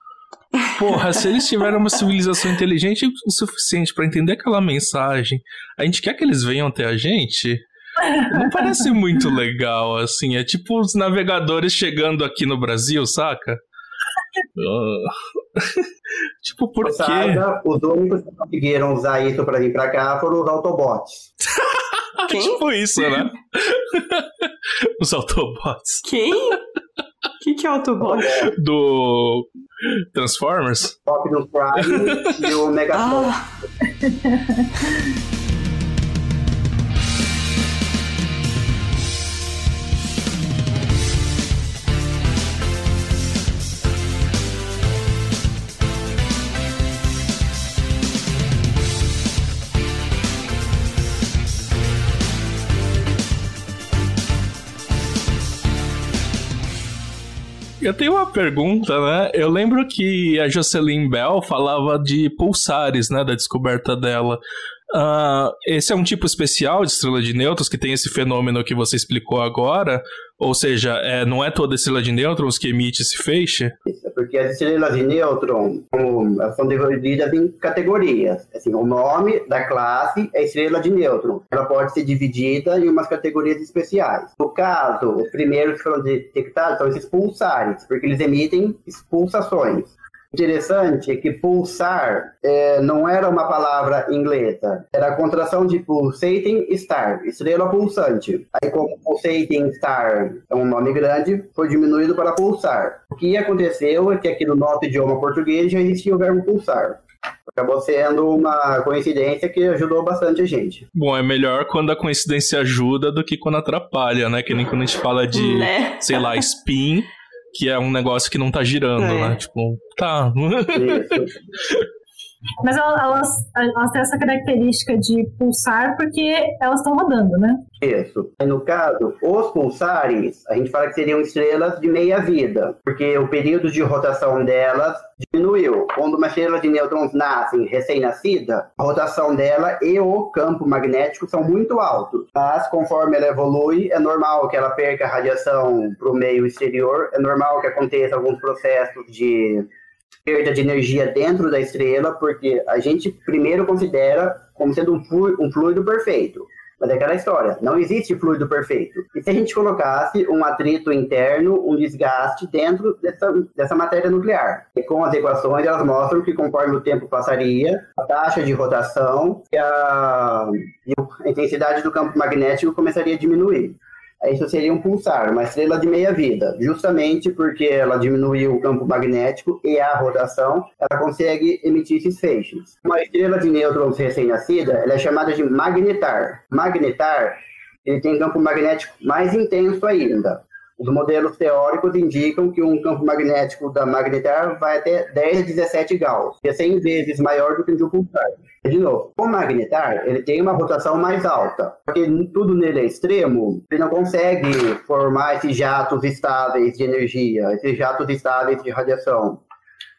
porra, se eles tiverem uma civilização inteligente o suficiente para entender aquela mensagem, a gente quer que eles venham até a gente? Não parece muito legal, assim. É tipo os navegadores chegando aqui no Brasil, saca? Uh... tipo, por quê? os únicos que conseguiram usar isso pra vir pra cá foram os Autobots. Quem? tipo isso, né? os Autobots. Quem? O que, que é Autobot? Do Transformers? Optimus Prime e o Megatron. Ah. Eu tenho uma pergunta, né? Eu lembro que a Jocelyn Bell falava de pulsares, né? Da descoberta dela. Uh, esse é um tipo especial de estrela de nêutrons que tem esse fenômeno que você explicou agora? Ou seja, é, não é toda estrela de nêutrons que emite esse feixe? Isso, porque as estrelas de nêutrons são divididas em categorias. Assim, o nome da classe é estrela de nêutrons. Ela pode ser dividida em umas categorias especiais. No caso, os primeiros que foram detectados são esses pulsares, porque eles emitem pulsações interessante é que pulsar é, não era uma palavra inglesa, era a contração de pulsating star, estrela pulsante. Aí, como pulsating star é um nome grande, foi diminuído para pulsar. O que aconteceu é que aqui no nosso idioma português já existia o verbo pulsar. Acabou sendo uma coincidência que ajudou bastante a gente. Bom, é melhor quando a coincidência ajuda do que quando atrapalha, né? Que nem quando a gente fala de, né? sei lá, spin que é um negócio que não tá girando, é. né? Tipo, tá. Mas elas, elas têm essa característica de pulsar porque elas estão rodando, né? Isso. No caso, os pulsares, a gente fala que seriam estrelas de meia vida, porque o período de rotação delas diminuiu. Quando uma estrela de nêutrons nasce recém-nascida, a rotação dela e o campo magnético são muito altos. Mas conforme ela evolui, é normal que ela perca radiação para o meio exterior, é normal que aconteça alguns processos de perda de energia dentro da estrela, porque a gente primeiro considera como sendo um fluido, um fluido perfeito. Mas é aquela história, não existe fluido perfeito. E se a gente colocasse um atrito interno, um desgaste dentro dessa, dessa matéria nuclear? E com as equações, elas mostram que conforme o tempo passaria, a taxa de rotação e a, e a intensidade do campo magnético começaria a diminuir isso seria um pulsar, uma estrela de meia-vida, justamente porque ela diminuiu o campo magnético e a rotação, ela consegue emitir esses feixes. Uma estrela de nêutrons recém-nascida, ela é chamada de magnetar. Magnetar, ele tem campo magnético mais intenso ainda. Os modelos teóricos indicam que um campo magnético da magnetar vai até 10 a 17 Gauss, que é 100 vezes maior do que o de um pulsar. De novo, o magnetar ele tem uma rotação mais alta, porque tudo nele é extremo, ele não consegue formar esses jatos estáveis de energia, esses jatos estáveis de radiação.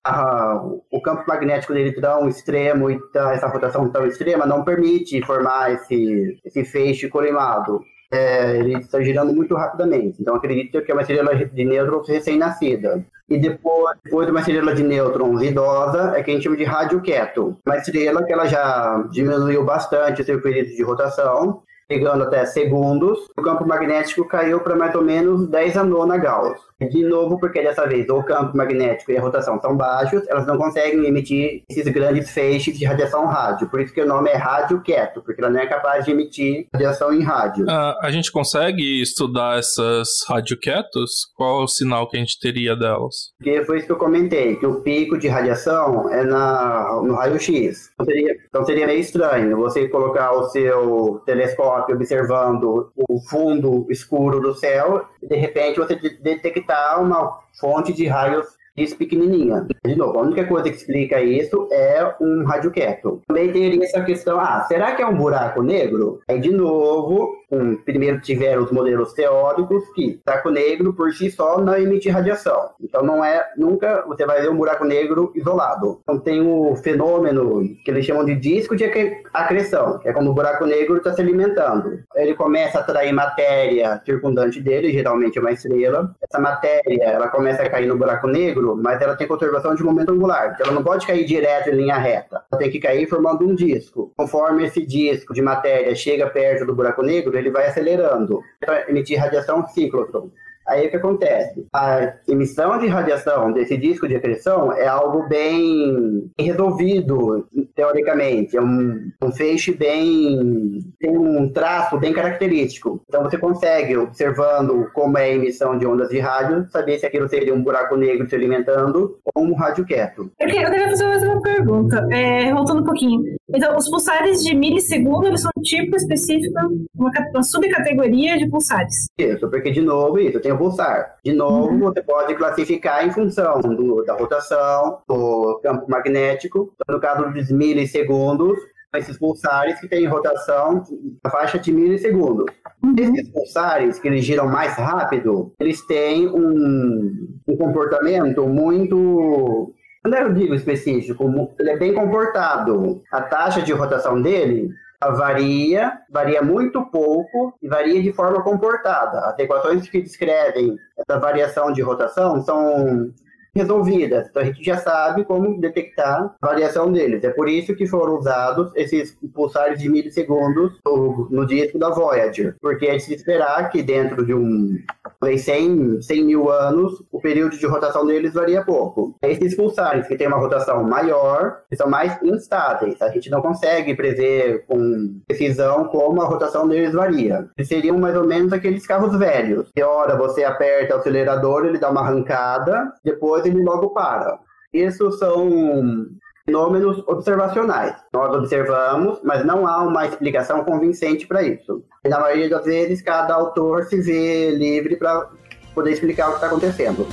Ah, o campo magnético dele tão extremo e essa rotação tão extrema não permite formar esse, esse feixe colimado. É, ele está girando muito rapidamente. Então acredito que é uma estrela de nêutrons recém-nascida. E depois, depois de uma estrela de nêutrons idosa, é que a gente chama de radioqueto. Uma estrela que ela já diminuiu bastante o seu período de rotação, chegando até segundos. O campo magnético caiu para mais ou menos 10 a nona Gauss. De novo, porque dessa vez o campo magnético e a rotação são baixos, elas não conseguem emitir esses grandes feixes de radiação rádio. Por isso que o nome é rádio quieto, porque ela não é capaz de emitir radiação em rádio. Uh, a gente consegue estudar essas radioquietos? Qual é o sinal que a gente teria delas? Porque foi isso que eu comentei, que o pico de radiação é na, no raio-x. Então seria, então seria meio estranho você colocar o seu telescópio observando o fundo escuro do céu e de repente você detectar detectar uma fonte de raios X pequenininha. De novo, a única coisa que explica isso é um radioquieto. Também teria essa questão, ah, será que é um buraco negro? Aí, de novo, um, primeiro tiveram os modelos teóricos que buraco negro por si só não emite radiação. Então não é, nunca você vai ver um buraco negro isolado. Então tem o fenômeno que eles chamam de disco de acreção, que é quando o buraco negro está se alimentando. Ele começa a atrair matéria circundante dele, geralmente é uma estrela. Essa matéria, ela começa a cair no buraco negro centro, mas ela tem conservação de momento angular. Então ela não pode cair direto em linha reta. Ela tem que cair formando um disco. Conforme esse disco de matéria chega perto do buraco negro, ele vai acelerando para emitir radiação ciclotron. Aí o que acontece? A emissão de radiação desse disco de acreção é algo bem resolvido, teoricamente. É um, um feixe bem. tem um traço bem característico. Então você consegue, observando como é a emissão de ondas de rádio, saber se aquilo seria um buraco negro se alimentando ou um rádio quieto. Eu queria, fazer mais uma pergunta, é, voltando um pouquinho. Então, os pulsares de milissegundo, eles são um tipo específico, uma, uma subcategoria de pulsares. Isso, porque de novo, isso tem pulsar. De novo, uhum. você pode classificar em função do, da rotação, do campo magnético. Então, no caso dos milissegundos, esses pulsares que têm rotação na faixa de milissegundos. Uhum. Esses pulsares, que eles giram mais rápido, eles têm um, um comportamento muito não é o digo específico, ele é bem comportado. A taxa de rotação dele varia, varia muito pouco e varia de forma comportada. As equações que descrevem essa variação de rotação são resolvidas. Então a gente já sabe como detectar a variação deles. É por isso que foram usados esses pulsares de milissegundos no, no disco da Voyager. Porque é de se esperar que dentro de um 100, 100 mil anos, o período de rotação deles varia pouco. Esses pulsares que têm uma rotação maior, são mais instáveis. A gente não consegue prever com precisão como a rotação deles varia. Eles seriam mais ou menos aqueles carros velhos. Que hora você aperta o acelerador, ele dá uma arrancada, depois ele logo para. Isso são fenômenos observacionais. Nós observamos, mas não há uma explicação convincente para isso. E na maioria das vezes, cada autor se vê livre para poder explicar o que está acontecendo.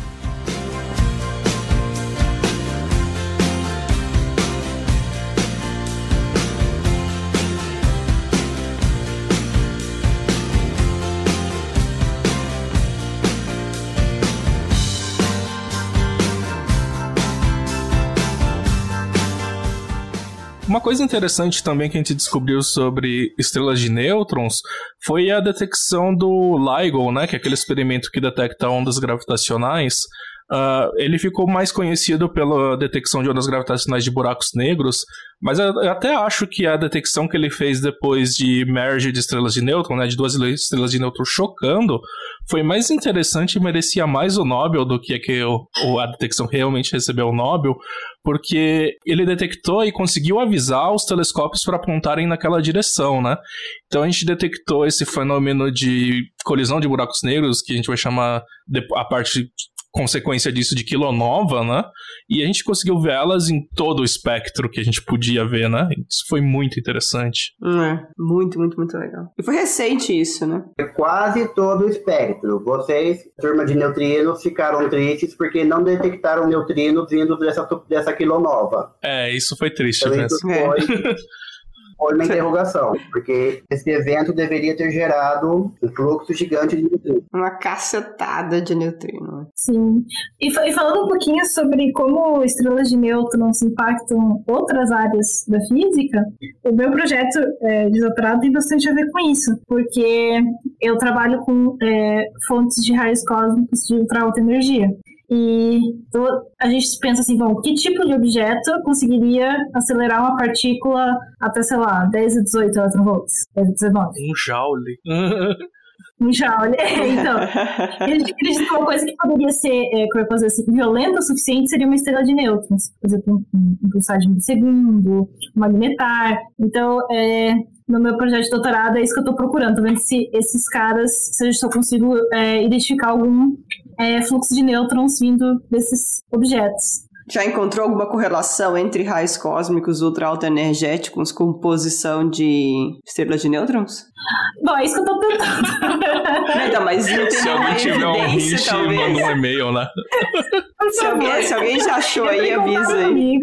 Uma coisa interessante também que a gente descobriu sobre estrelas de nêutrons foi a detecção do LIGO, né, que é aquele experimento que detecta ondas gravitacionais Uh, ele ficou mais conhecido pela detecção de ondas gravitacionais de buracos negros, mas eu, até acho que a detecção que ele fez depois de merge de estrelas de nêutron, né, de duas estrelas de nêutron chocando, foi mais interessante e merecia mais o Nobel do que, que o, a detecção realmente recebeu o Nobel, porque ele detectou e conseguiu avisar os telescópios para apontarem naquela direção, né? Então a gente detectou esse fenômeno de colisão de buracos negros, que a gente vai chamar a parte consequência disso de quilonova, né? E a gente conseguiu ver elas em todo o espectro que a gente podia ver, né? Isso foi muito interessante. É, muito, muito, muito legal. E foi recente isso, né? É quase todo o espectro. Vocês, turma de neutrinos, ficaram tristes porque não detectaram neutrinos vindo dessa, dessa quilonova. É, isso foi triste então, mesmo. Isso foi... É. foi uma interrogação, porque esse evento deveria ter gerado um fluxo gigante de neutrinos. Uma cacetada de neutrinos. Sim. E, e, falando um pouquinho sobre como estrelas de nêutrons impactam outras áreas da física, o meu projeto é, de doutorado tem bastante a ver com isso, porque eu trabalho com é, fontes de raios cósmicos de ultra alta energia. E a gente pensa assim, bom, que tipo de objeto conseguiria acelerar uma partícula até, sei lá, 10 a 18 electronvolts, 10 a 19? Um joule. um joule. então, ele acredita que uma coisa que poderia ser, é, como eu posso dizer assim, violenta o suficiente seria uma estrela de nêutrons. Por exemplo, um, um pulsar de segundo, um magnetar. Então, é, no meu projeto de doutorado é isso que eu estou procurando, tô vendo se esses caras, se eu só consigo é, identificar algum é, fluxo de nêutrons vindo desses objetos. Já encontrou alguma correlação entre raios cósmicos ultra alto energéticos com posição de estrelas de nêutrons? Bom, é isso que eu tô tentando. então, mas não tem Se alguém tiver um hint, manda um e-mail, né? Se alguém, se alguém já achou aí, avisa aí.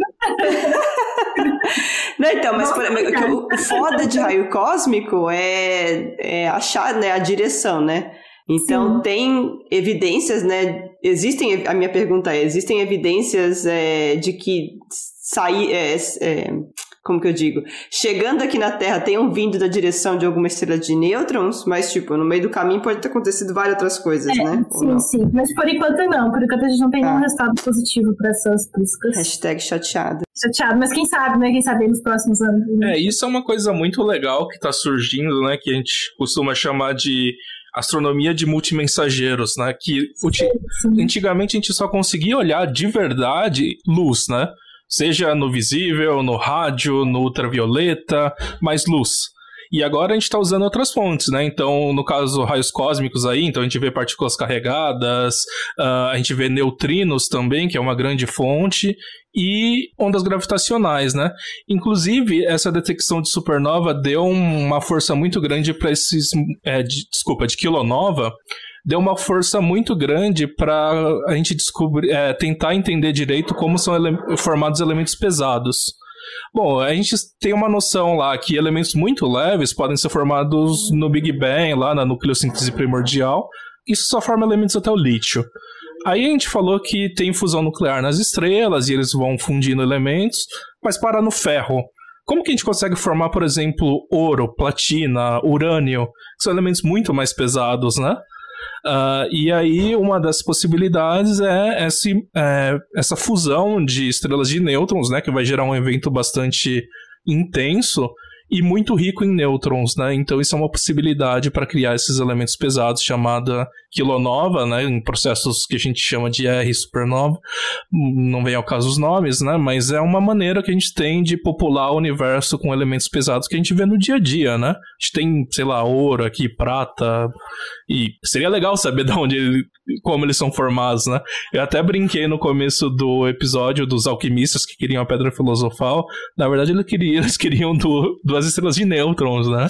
não, então, mas por, o, o foda de raio cósmico é, é achar né, a direção, né? Então, Sim. tem evidências, né? Existem, a minha pergunta é: existem evidências é, de que sair, é, é, como que eu digo, chegando aqui na Terra tenham vindo da direção de alguma estrela de nêutrons, mas, tipo, no meio do caminho pode ter acontecido várias outras coisas, é, né? Sim, sim. Mas por enquanto não. Por enquanto a gente não tem nenhum Ah. resultado positivo para essas buscas. Hashtag chateada. Chateado, mas quem sabe, né? Quem sabe nos próximos anos. né? É, isso é uma coisa muito legal que tá surgindo, né? Que a gente costuma chamar de astronomia de multimensageiros, né? Que antigamente a gente só conseguia olhar de verdade luz, né? Seja no visível, no rádio, no ultravioleta, mais luz. E agora a gente está usando outras fontes, né? Então, no caso, raios cósmicos aí, então a gente vê partículas carregadas, ah, a gente vê neutrinos também, que é uma grande fonte, e ondas gravitacionais, né? Inclusive, essa detecção de supernova deu uma força muito grande para esses. é, de- desculpa, de kilonova, deu uma força muito grande para a gente descobrir, é, tentar entender direito como são ele- formados elementos pesados. Bom, a gente tem uma noção lá que elementos muito leves podem ser formados no Big Bang, lá na nucleossíntese primordial. Isso só forma elementos até o lítio. Aí a gente falou que tem fusão nuclear nas estrelas e eles vão fundindo elementos, mas para no ferro. Como que a gente consegue formar, por exemplo, ouro, platina, urânio, que são elementos muito mais pesados, né? Ah, e aí, uma das possibilidades é, esse, é, essa fusão de estrelas de nêutrons, né? Que vai gerar um evento bastante intenso e muito rico em nêutrons, né? Então, isso é uma possibilidade para criar esses elementos pesados, chamada kilonova, né? Em processos que a gente chama de R supernova. Não vem ao caso os nomes, né? Mas é uma maneira que a gente tem de popular o universo com elementos pesados que a gente vê no dia a dia, né? A gente tem, sei lá, ouro aqui, prata, e seria legal saber de onde, ele- como eles são formados, né? Eu até brinquei no começo do episódio dos alquimistas que queriam a pedra filosofal. Na verdade, eles queriam, eles queriam do- duas estrelas de nêutrons, né?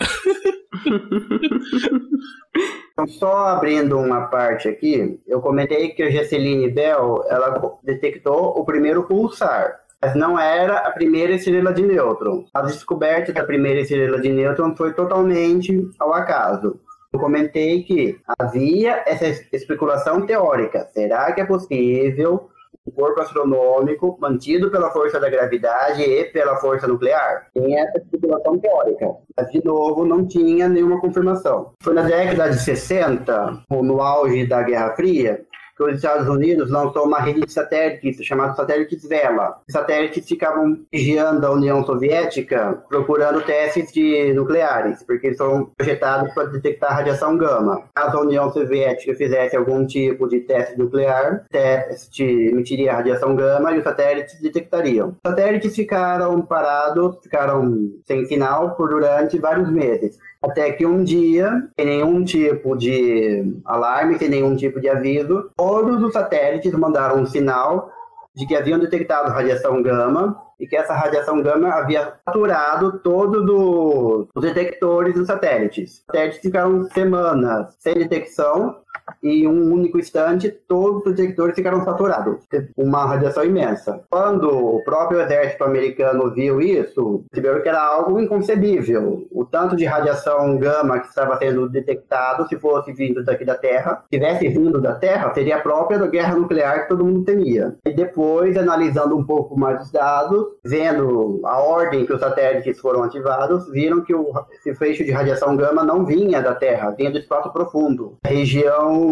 Então, só abrindo uma parte aqui, eu comentei que a Gesseline Bell, ela detectou o primeiro pulsar, mas não era a primeira estrela de nêutron. A descoberta da primeira estrela de nêutron foi totalmente ao acaso. Eu comentei que havia essa especulação teórica. Será que é possível um corpo astronômico mantido pela força da gravidade e pela força nuclear? Tem essa especulação teórica. Mas, de novo, não tinha nenhuma confirmação. Foi na década de 60, ou no auge da Guerra Fria, que os Estados Unidos lançou uma rede de satélites chamada satélites Vela. Satélites ficavam vigiando a União Soviética, procurando testes de nucleares, porque foram projetados para detectar radiação gama. Caso a União Soviética fizesse algum tipo de teste nuclear, teste emitiria radiação gama e os satélites detectariam. Os satélites ficaram parados, ficaram sem sinal por durante vários meses. Até que um dia, sem nenhum tipo de alarme, sem nenhum tipo de aviso, todos os satélites mandaram um sinal de que haviam detectado radiação gama e que essa radiação gama havia saturado todos do- os detectores dos satélites. Os satélites ficaram semanas sem detecção em um único instante todos os detectores ficaram saturados. Uma radiação imensa. Quando o próprio exército americano viu isso, percebeu que era algo inconcebível. O tanto de radiação gama que estava sendo detectado, se fosse vindo daqui da Terra, tivesse vindo da Terra, seria a própria guerra nuclear que todo mundo temia. E depois, analisando um pouco mais os dados, vendo a ordem que os satélites foram ativados, viram que o, esse feixe de radiação gama não vinha da Terra, vinha do espaço profundo. A região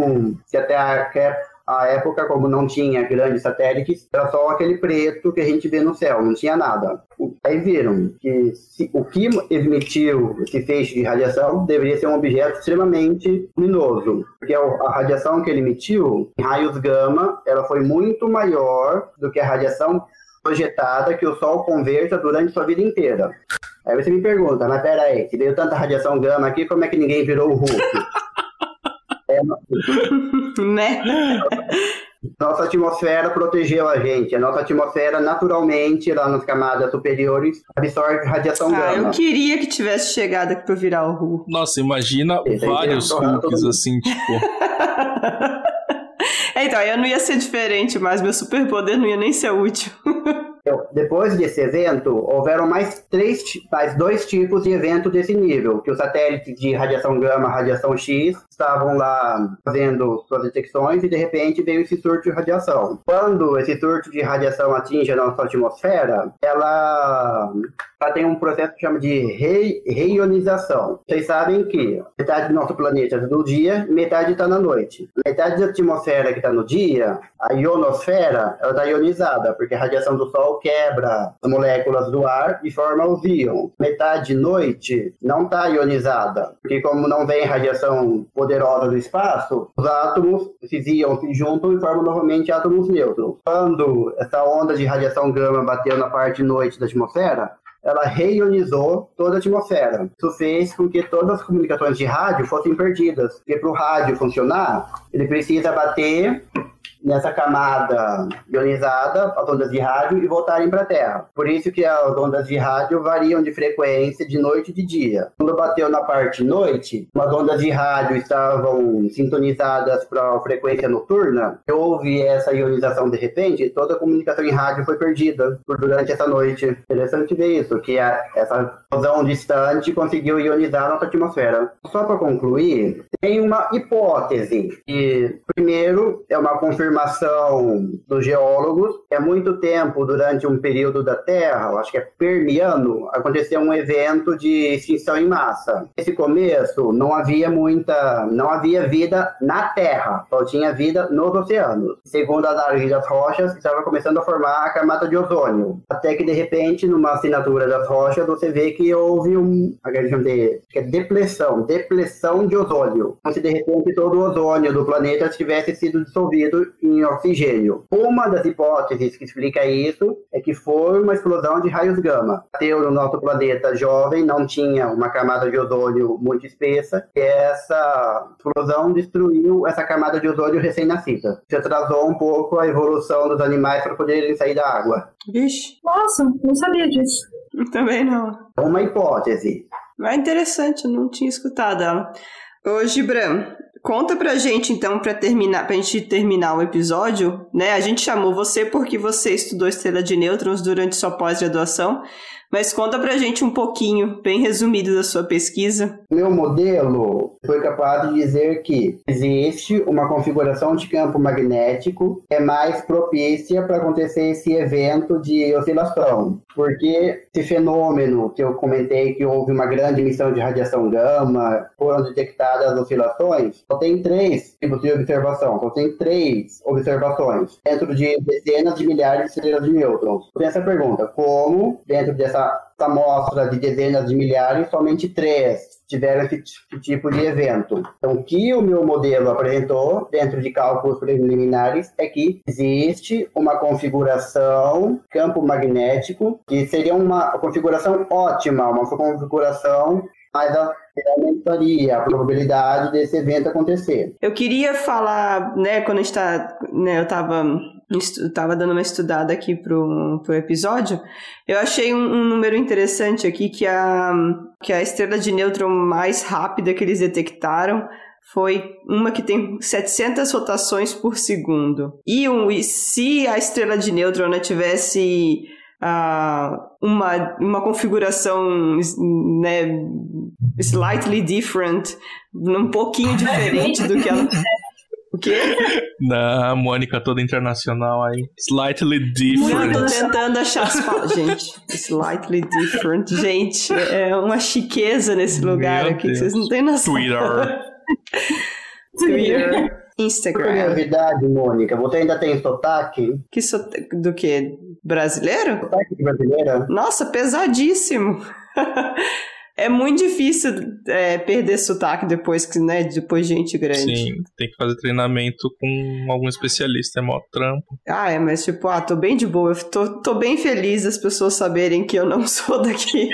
que até a, que a época, como não tinha grandes satélites, era só aquele preto que a gente vê no céu, não tinha nada. Aí viram que se, o que emitiu esse feixe de radiação deveria ser um objeto extremamente luminoso, porque a, a radiação que ele emitiu, em raios gama, ela foi muito maior do que a radiação projetada que o Sol converta durante sua vida inteira. Aí você me pergunta, mas peraí, se veio tanta radiação gama aqui, como é que ninguém virou o Hulk? É, né? nossa atmosfera protegeu a gente. A nossa atmosfera, naturalmente, lá nas camadas superiores, absorve radiação Ah, eu queria que tivesse chegado aqui pra virar o Ru. Nossa, imagina Esse vários Hulks assim, tipo. É, então, eu não ia ser diferente, mas meu superpoder não ia nem ser útil. Depois desse evento, houveram mais, três, mais dois tipos de evento desse nível, que os satélites de radiação gama, radiação X, estavam lá fazendo suas detecções e de repente veio esse surto de radiação. Quando esse surto de radiação atinge a nossa atmosfera, ela, ela tem um processo que chama de re, reionização. Vocês sabem que metade do nosso planeta está no dia, metade está na noite. Metade da atmosfera que está no dia, a ionosfera, ela está ionizada, porque a radiação do Sol quebra as moléculas do ar e forma os íons. Metade noite não está ionizada, porque como não vem radiação poderosa do espaço, os átomos, esses íons se juntam e formam novamente átomos neutros. Quando essa onda de radiação gama bateu na parte noite da atmosfera, ela reionizou toda a atmosfera. Isso fez com que todas as comunicações de rádio fossem perdidas. Porque para o rádio funcionar, ele precisa bater nessa camada ionizada, as ondas de rádio, e voltarem para a Terra. Por isso que as ondas de rádio variam de frequência de noite e de dia. Quando bateu na parte noite, as ondas de rádio estavam sintonizadas para a frequência noturna, houve essa ionização de repente, e toda a comunicação em rádio foi perdida durante essa noite. Interessante ver isso, que a, essa fusão distante conseguiu ionizar a nossa atmosfera. Só para concluir, tem uma hipótese, que primeiro é uma confirmação dos geólogos, há muito tempo, durante um período da Terra, acho que é permiano, aconteceu um evento de extinção em massa. Nesse começo, não havia muita, não havia vida na Terra, só tinha vida nos oceanos. Segundo a análise das rochas, estava começando a formar a camada de ozônio. Até que, de repente, numa assinatura das rochas, você vê que houve um, a de, que é depressão, depressão de ozônio. Como se, de repente, todo o ozônio do planeta tivesse sido dissolvido em oxigênio. Uma das hipóteses que explica isso é que foi uma explosão de raios gama. Bateu no nosso planeta jovem, não tinha uma camada de ozônio muito espessa, e essa explosão destruiu essa camada de ozônio recém-nascida. Isso atrasou um pouco a evolução dos animais para poderem sair da água. Vixe. Nossa, não sabia disso. Também não. Uma hipótese. Mas é interessante, eu não tinha escutado ela. Ô, Gibran, Conta pra gente, então, pra terminar, pra gente terminar o episódio, né? A gente chamou você porque você estudou estrela de nêutrons durante sua pós-graduação, mas conta pra gente um pouquinho, bem resumido, da sua pesquisa. Meu modelo foi capaz de dizer que existe uma configuração de campo magnético que é mais propícia para acontecer esse evento de oscilação. Porque esse fenômeno que eu comentei que houve uma grande emissão de radiação gama, foram detectadas oscilações, só tem três tipos de observação, só tem três observações dentro de dezenas de milhares de estrelas de nêutrons. Tem essa pergunta, como dentro dessa essa, amostra de dezenas de milhares, somente três tiveram esse tipo de evento. Então, o que o meu modelo apresentou, dentro de cálculos preliminares, é que existe uma configuração campo magnético, que seria uma configuração ótima, uma configuração mais aumentaria a probabilidade desse evento acontecer. Eu queria falar, né, quando a gente tá, né, eu estava estava dando uma estudada aqui pro, pro episódio, eu achei um, um, número interessante aqui que a, que a estrela de nêutron mais rápida que eles detectaram foi uma que tem 700 rotações por segundo. E, um, e se a estrela de nêutron né, tivesse uh, uma, uma configuração né, slightly different, um pouquinho diferente do que ela o quê? Na Mônica toda internacional aí. Slightly different. Não, tô tentando achar as palavras. Gente, slightly different. Gente, é uma chiqueza nesse lugar Meu aqui Deus. que vocês não têm noção. Twitter. Twitter. Instagram. Curiosidade, Mônica, você ainda tem sotaque? Que sotaque? Do que? Brasileiro? Sotaque brasileira? Nossa, pesadíssimo. É muito difícil é, perder sotaque depois que, né, depois de gente grande. Sim, tem que fazer treinamento com algum especialista, é mó trampo. Ah, é, mas tipo, ah, tô bem de boa, eu tô, tô bem feliz das pessoas saberem que eu não sou daqui.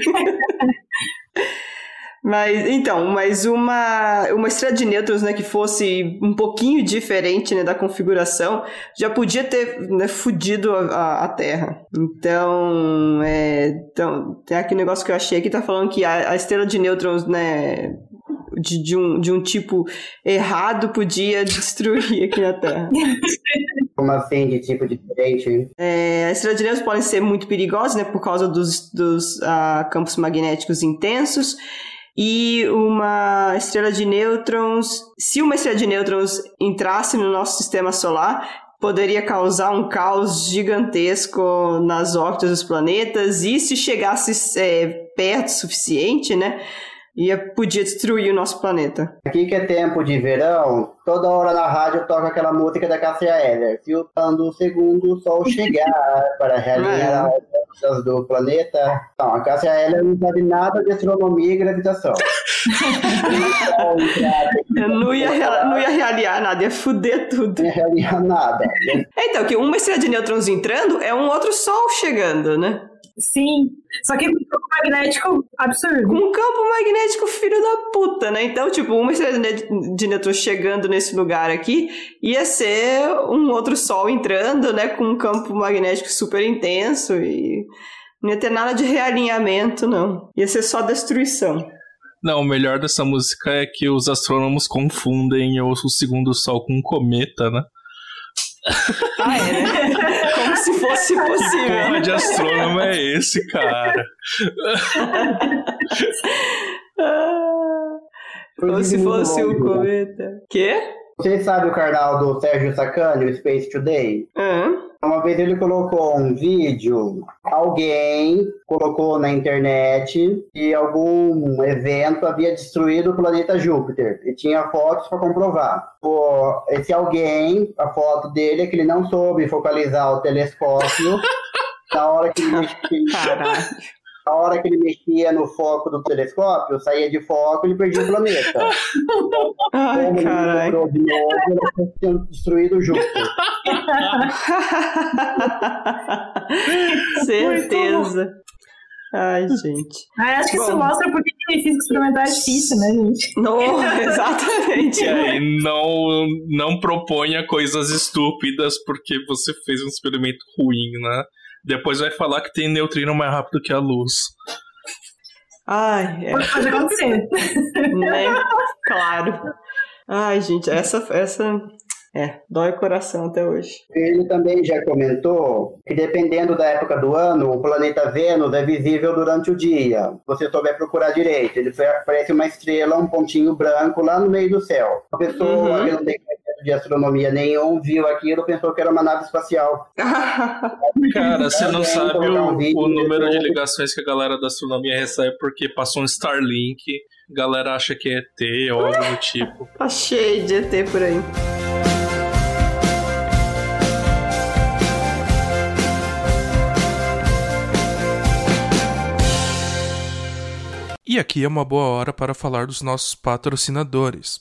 Mas, então, mas uma, uma estrela de nêutrons, né, que fosse um pouquinho diferente, né, da configuração, já podia ter, né, fudido a, a, Terra. Então, é, então, tem aquele negócio que eu achei que tá falando que a, a estrela de nêutrons, né, de, de, um, de um tipo errado podia destruir aqui na Terra. Como assim, de tipo diferente? É, as estrelas de nêutrons podem ser muito perigosas, né, por causa dos, dos ah, campos magnéticos intensos. E uma estrela de nêutrons, se uma estrela de nêutrons entrasse no nosso sistema solar, poderia causar um caos gigantesco nas órbitas dos planetas. E se chegasse é, perto o suficiente, né, ia, podia destruir o nosso planeta. Aqui que é tempo de verão, toda hora na rádio toca aquela música da Cássia Eller, filtrando o segundo o sol chegar para realinhar as órbitas do planeta. Não, a Cássia Eller não sabe nada de astronomia e gravitação. Eu não ia, não ia realinhar nada, ia fuder tudo. Não ia realinhar nada. É, Então, que uma estrela de nêutrons entrando é um outro sol chegando, né? Sim. Só que com campo magnético absurdo. Com um campo magnético filho da puta, né? Então, tipo, uma estrela de nêutrons chegando nesse lugar aqui ia ser um outro sol entrando, né? Com um campo magnético super intenso e não ia ter nada de realinhamento, não. Ia ser só destruição. Não, o melhor dessa música é que os astrônomos confundem o segundo sol com um cometa, né? Ah, é, né? Como se fosse possível. Porra de astrônomo é esse, cara? Ah, Como se fosse um cometa. Quê? Vocês sabem o canal do Sérgio Sacani, o Space Today? Hã? Uma vez ele colocou um vídeo, alguém colocou na internet que algum evento havia destruído o planeta Júpiter e tinha fotos para comprovar. O, esse alguém, a foto dele é que ele não soube focalizar o telescópio na hora que ele Na hora que ele mexia no foco do telescópio, saía de foco e ele perdia o planeta. Ai, Como caralho. novo, ele tinha destruído o Júpiter. Certeza. Ai, gente. Ah, acho que isso Bom. mostra por que física experimental é difícil, né, gente? Não, exatamente. E aí não, não proponha coisas estúpidas porque você fez um experimento ruim, né? Depois vai falar que tem neutrino mais rápido que a luz. Ai, é, Pode acontecer. né? Claro. Ai, gente, essa, essa é, dói o coração até hoje. Ele também já comentou que dependendo da época do ano, o planeta Vênus é visível durante o dia. Se você souber procurar direito, ele parece uma estrela, um pontinho branco lá no meio do céu. A pessoa Uhum. que não tem de astronomia nenhum viu aquilo, pensou que era uma nave espacial. Cara, você não Alguém sabe colocar um o, vídeo o número de ligações que a galera da astronomia recebe porque passou um Starlink, a galera acha que é ET ou algo do tipo. tá cheio de ET por aí. E aqui é uma boa hora para falar dos nossos patrocinadores.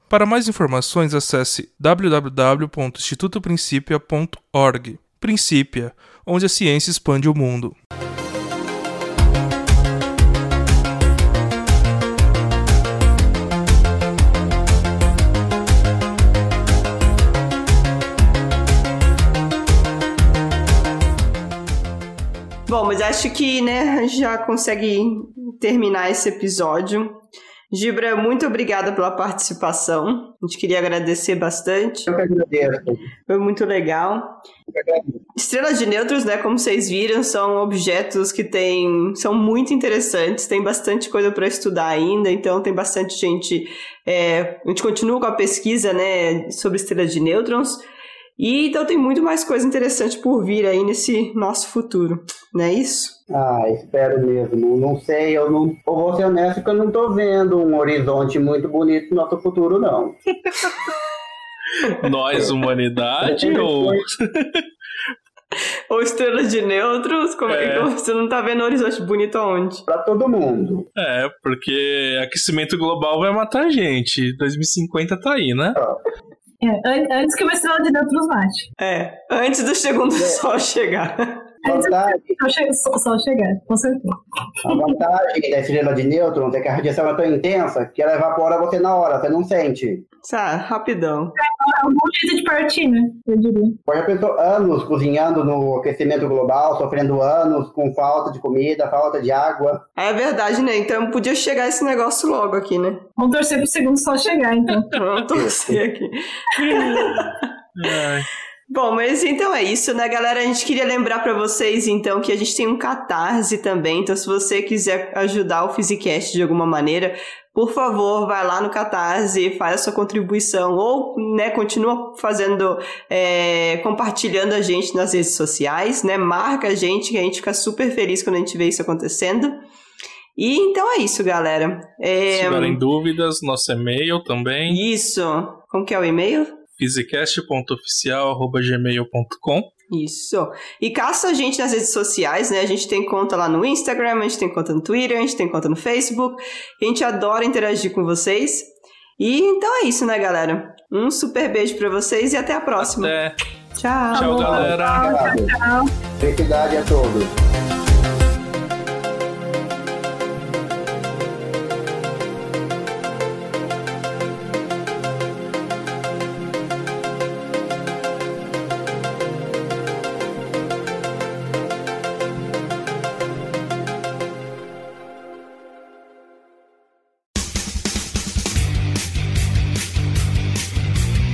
Para mais informações, acesse www.institutoprincipia.org. Princípia, onde a ciência expande o mundo. Bom, mas acho que, né, já consegue terminar esse episódio. Gibra, muito obrigada pela participação. A gente queria agradecer bastante. Eu que agradeço. Foi muito legal. Estrelas de nêutrons, né, como vocês viram, são objetos que têm, são muito interessantes, tem bastante coisa para estudar ainda, então tem bastante gente, é, a gente continua com a pesquisa, né, sobre estrelas de nêutrons, e então tem muito mais coisa interessante por vir aí nesse nosso futuro, não é isso? Ah, espero mesmo. Não sei, eu não. Eu vou ser honesto que eu não tô vendo um horizonte muito bonito no nosso futuro, não. Nós, humanidade, ou. Ou estrelas de nêutrons, como é. É. que você não tá vendo um horizonte bonito aonde? Pra todo mundo. É, porque aquecimento global vai matar a gente. 2050 tá aí, né? É, an- antes que uma estrela de nêutrons mate. É, antes do segundo sol chegar. Vantagem, Só, che- só- só chegar, com certeza. a vantagem da estrela de nêutron é que a radiação é tão intensa que ela evapora você na hora, você não sente. Tá, rapidão. É um bom jeito de partir, né? Eu diria. Já pensou anos cozinhando no aquecimento global, sofrendo anos com falta de comida, falta de água. É verdade, né? Então podia chegar esse negócio logo aqui, né? Vamos torcer pro segundo sol chegar, então. Vamos torcer aqui. Ai, Bom, mas então é isso, né, galera? A gente queria lembrar pra vocês, então, que a gente tem um catarse também. Então, se você quiser ajudar o Physicast de alguma maneira, por favor, vai lá no Catarse, faz a sua contribuição. Ou, né, continua fazendo, é, compartilhando a gente nas redes sociais, né? Marca a gente, que a gente fica super feliz quando a gente vê isso acontecendo. E então é isso, galera. É, se tiverem dúvidas, nosso e-mail também, Isso. Como que é o e-mail? physicast.oficial.gmail.com Isso. E caça a gente nas redes sociais, né? A gente tem conta lá no Instagram, a gente tem conta no Twitter, a gente tem conta no Facebook. A gente adora interagir com vocês. E então é isso, né, galera? Um super beijo pra vocês e até a próxima. Até. Tchau. Tchau, galera. Obrigado. Tchau. Felicidade a todos.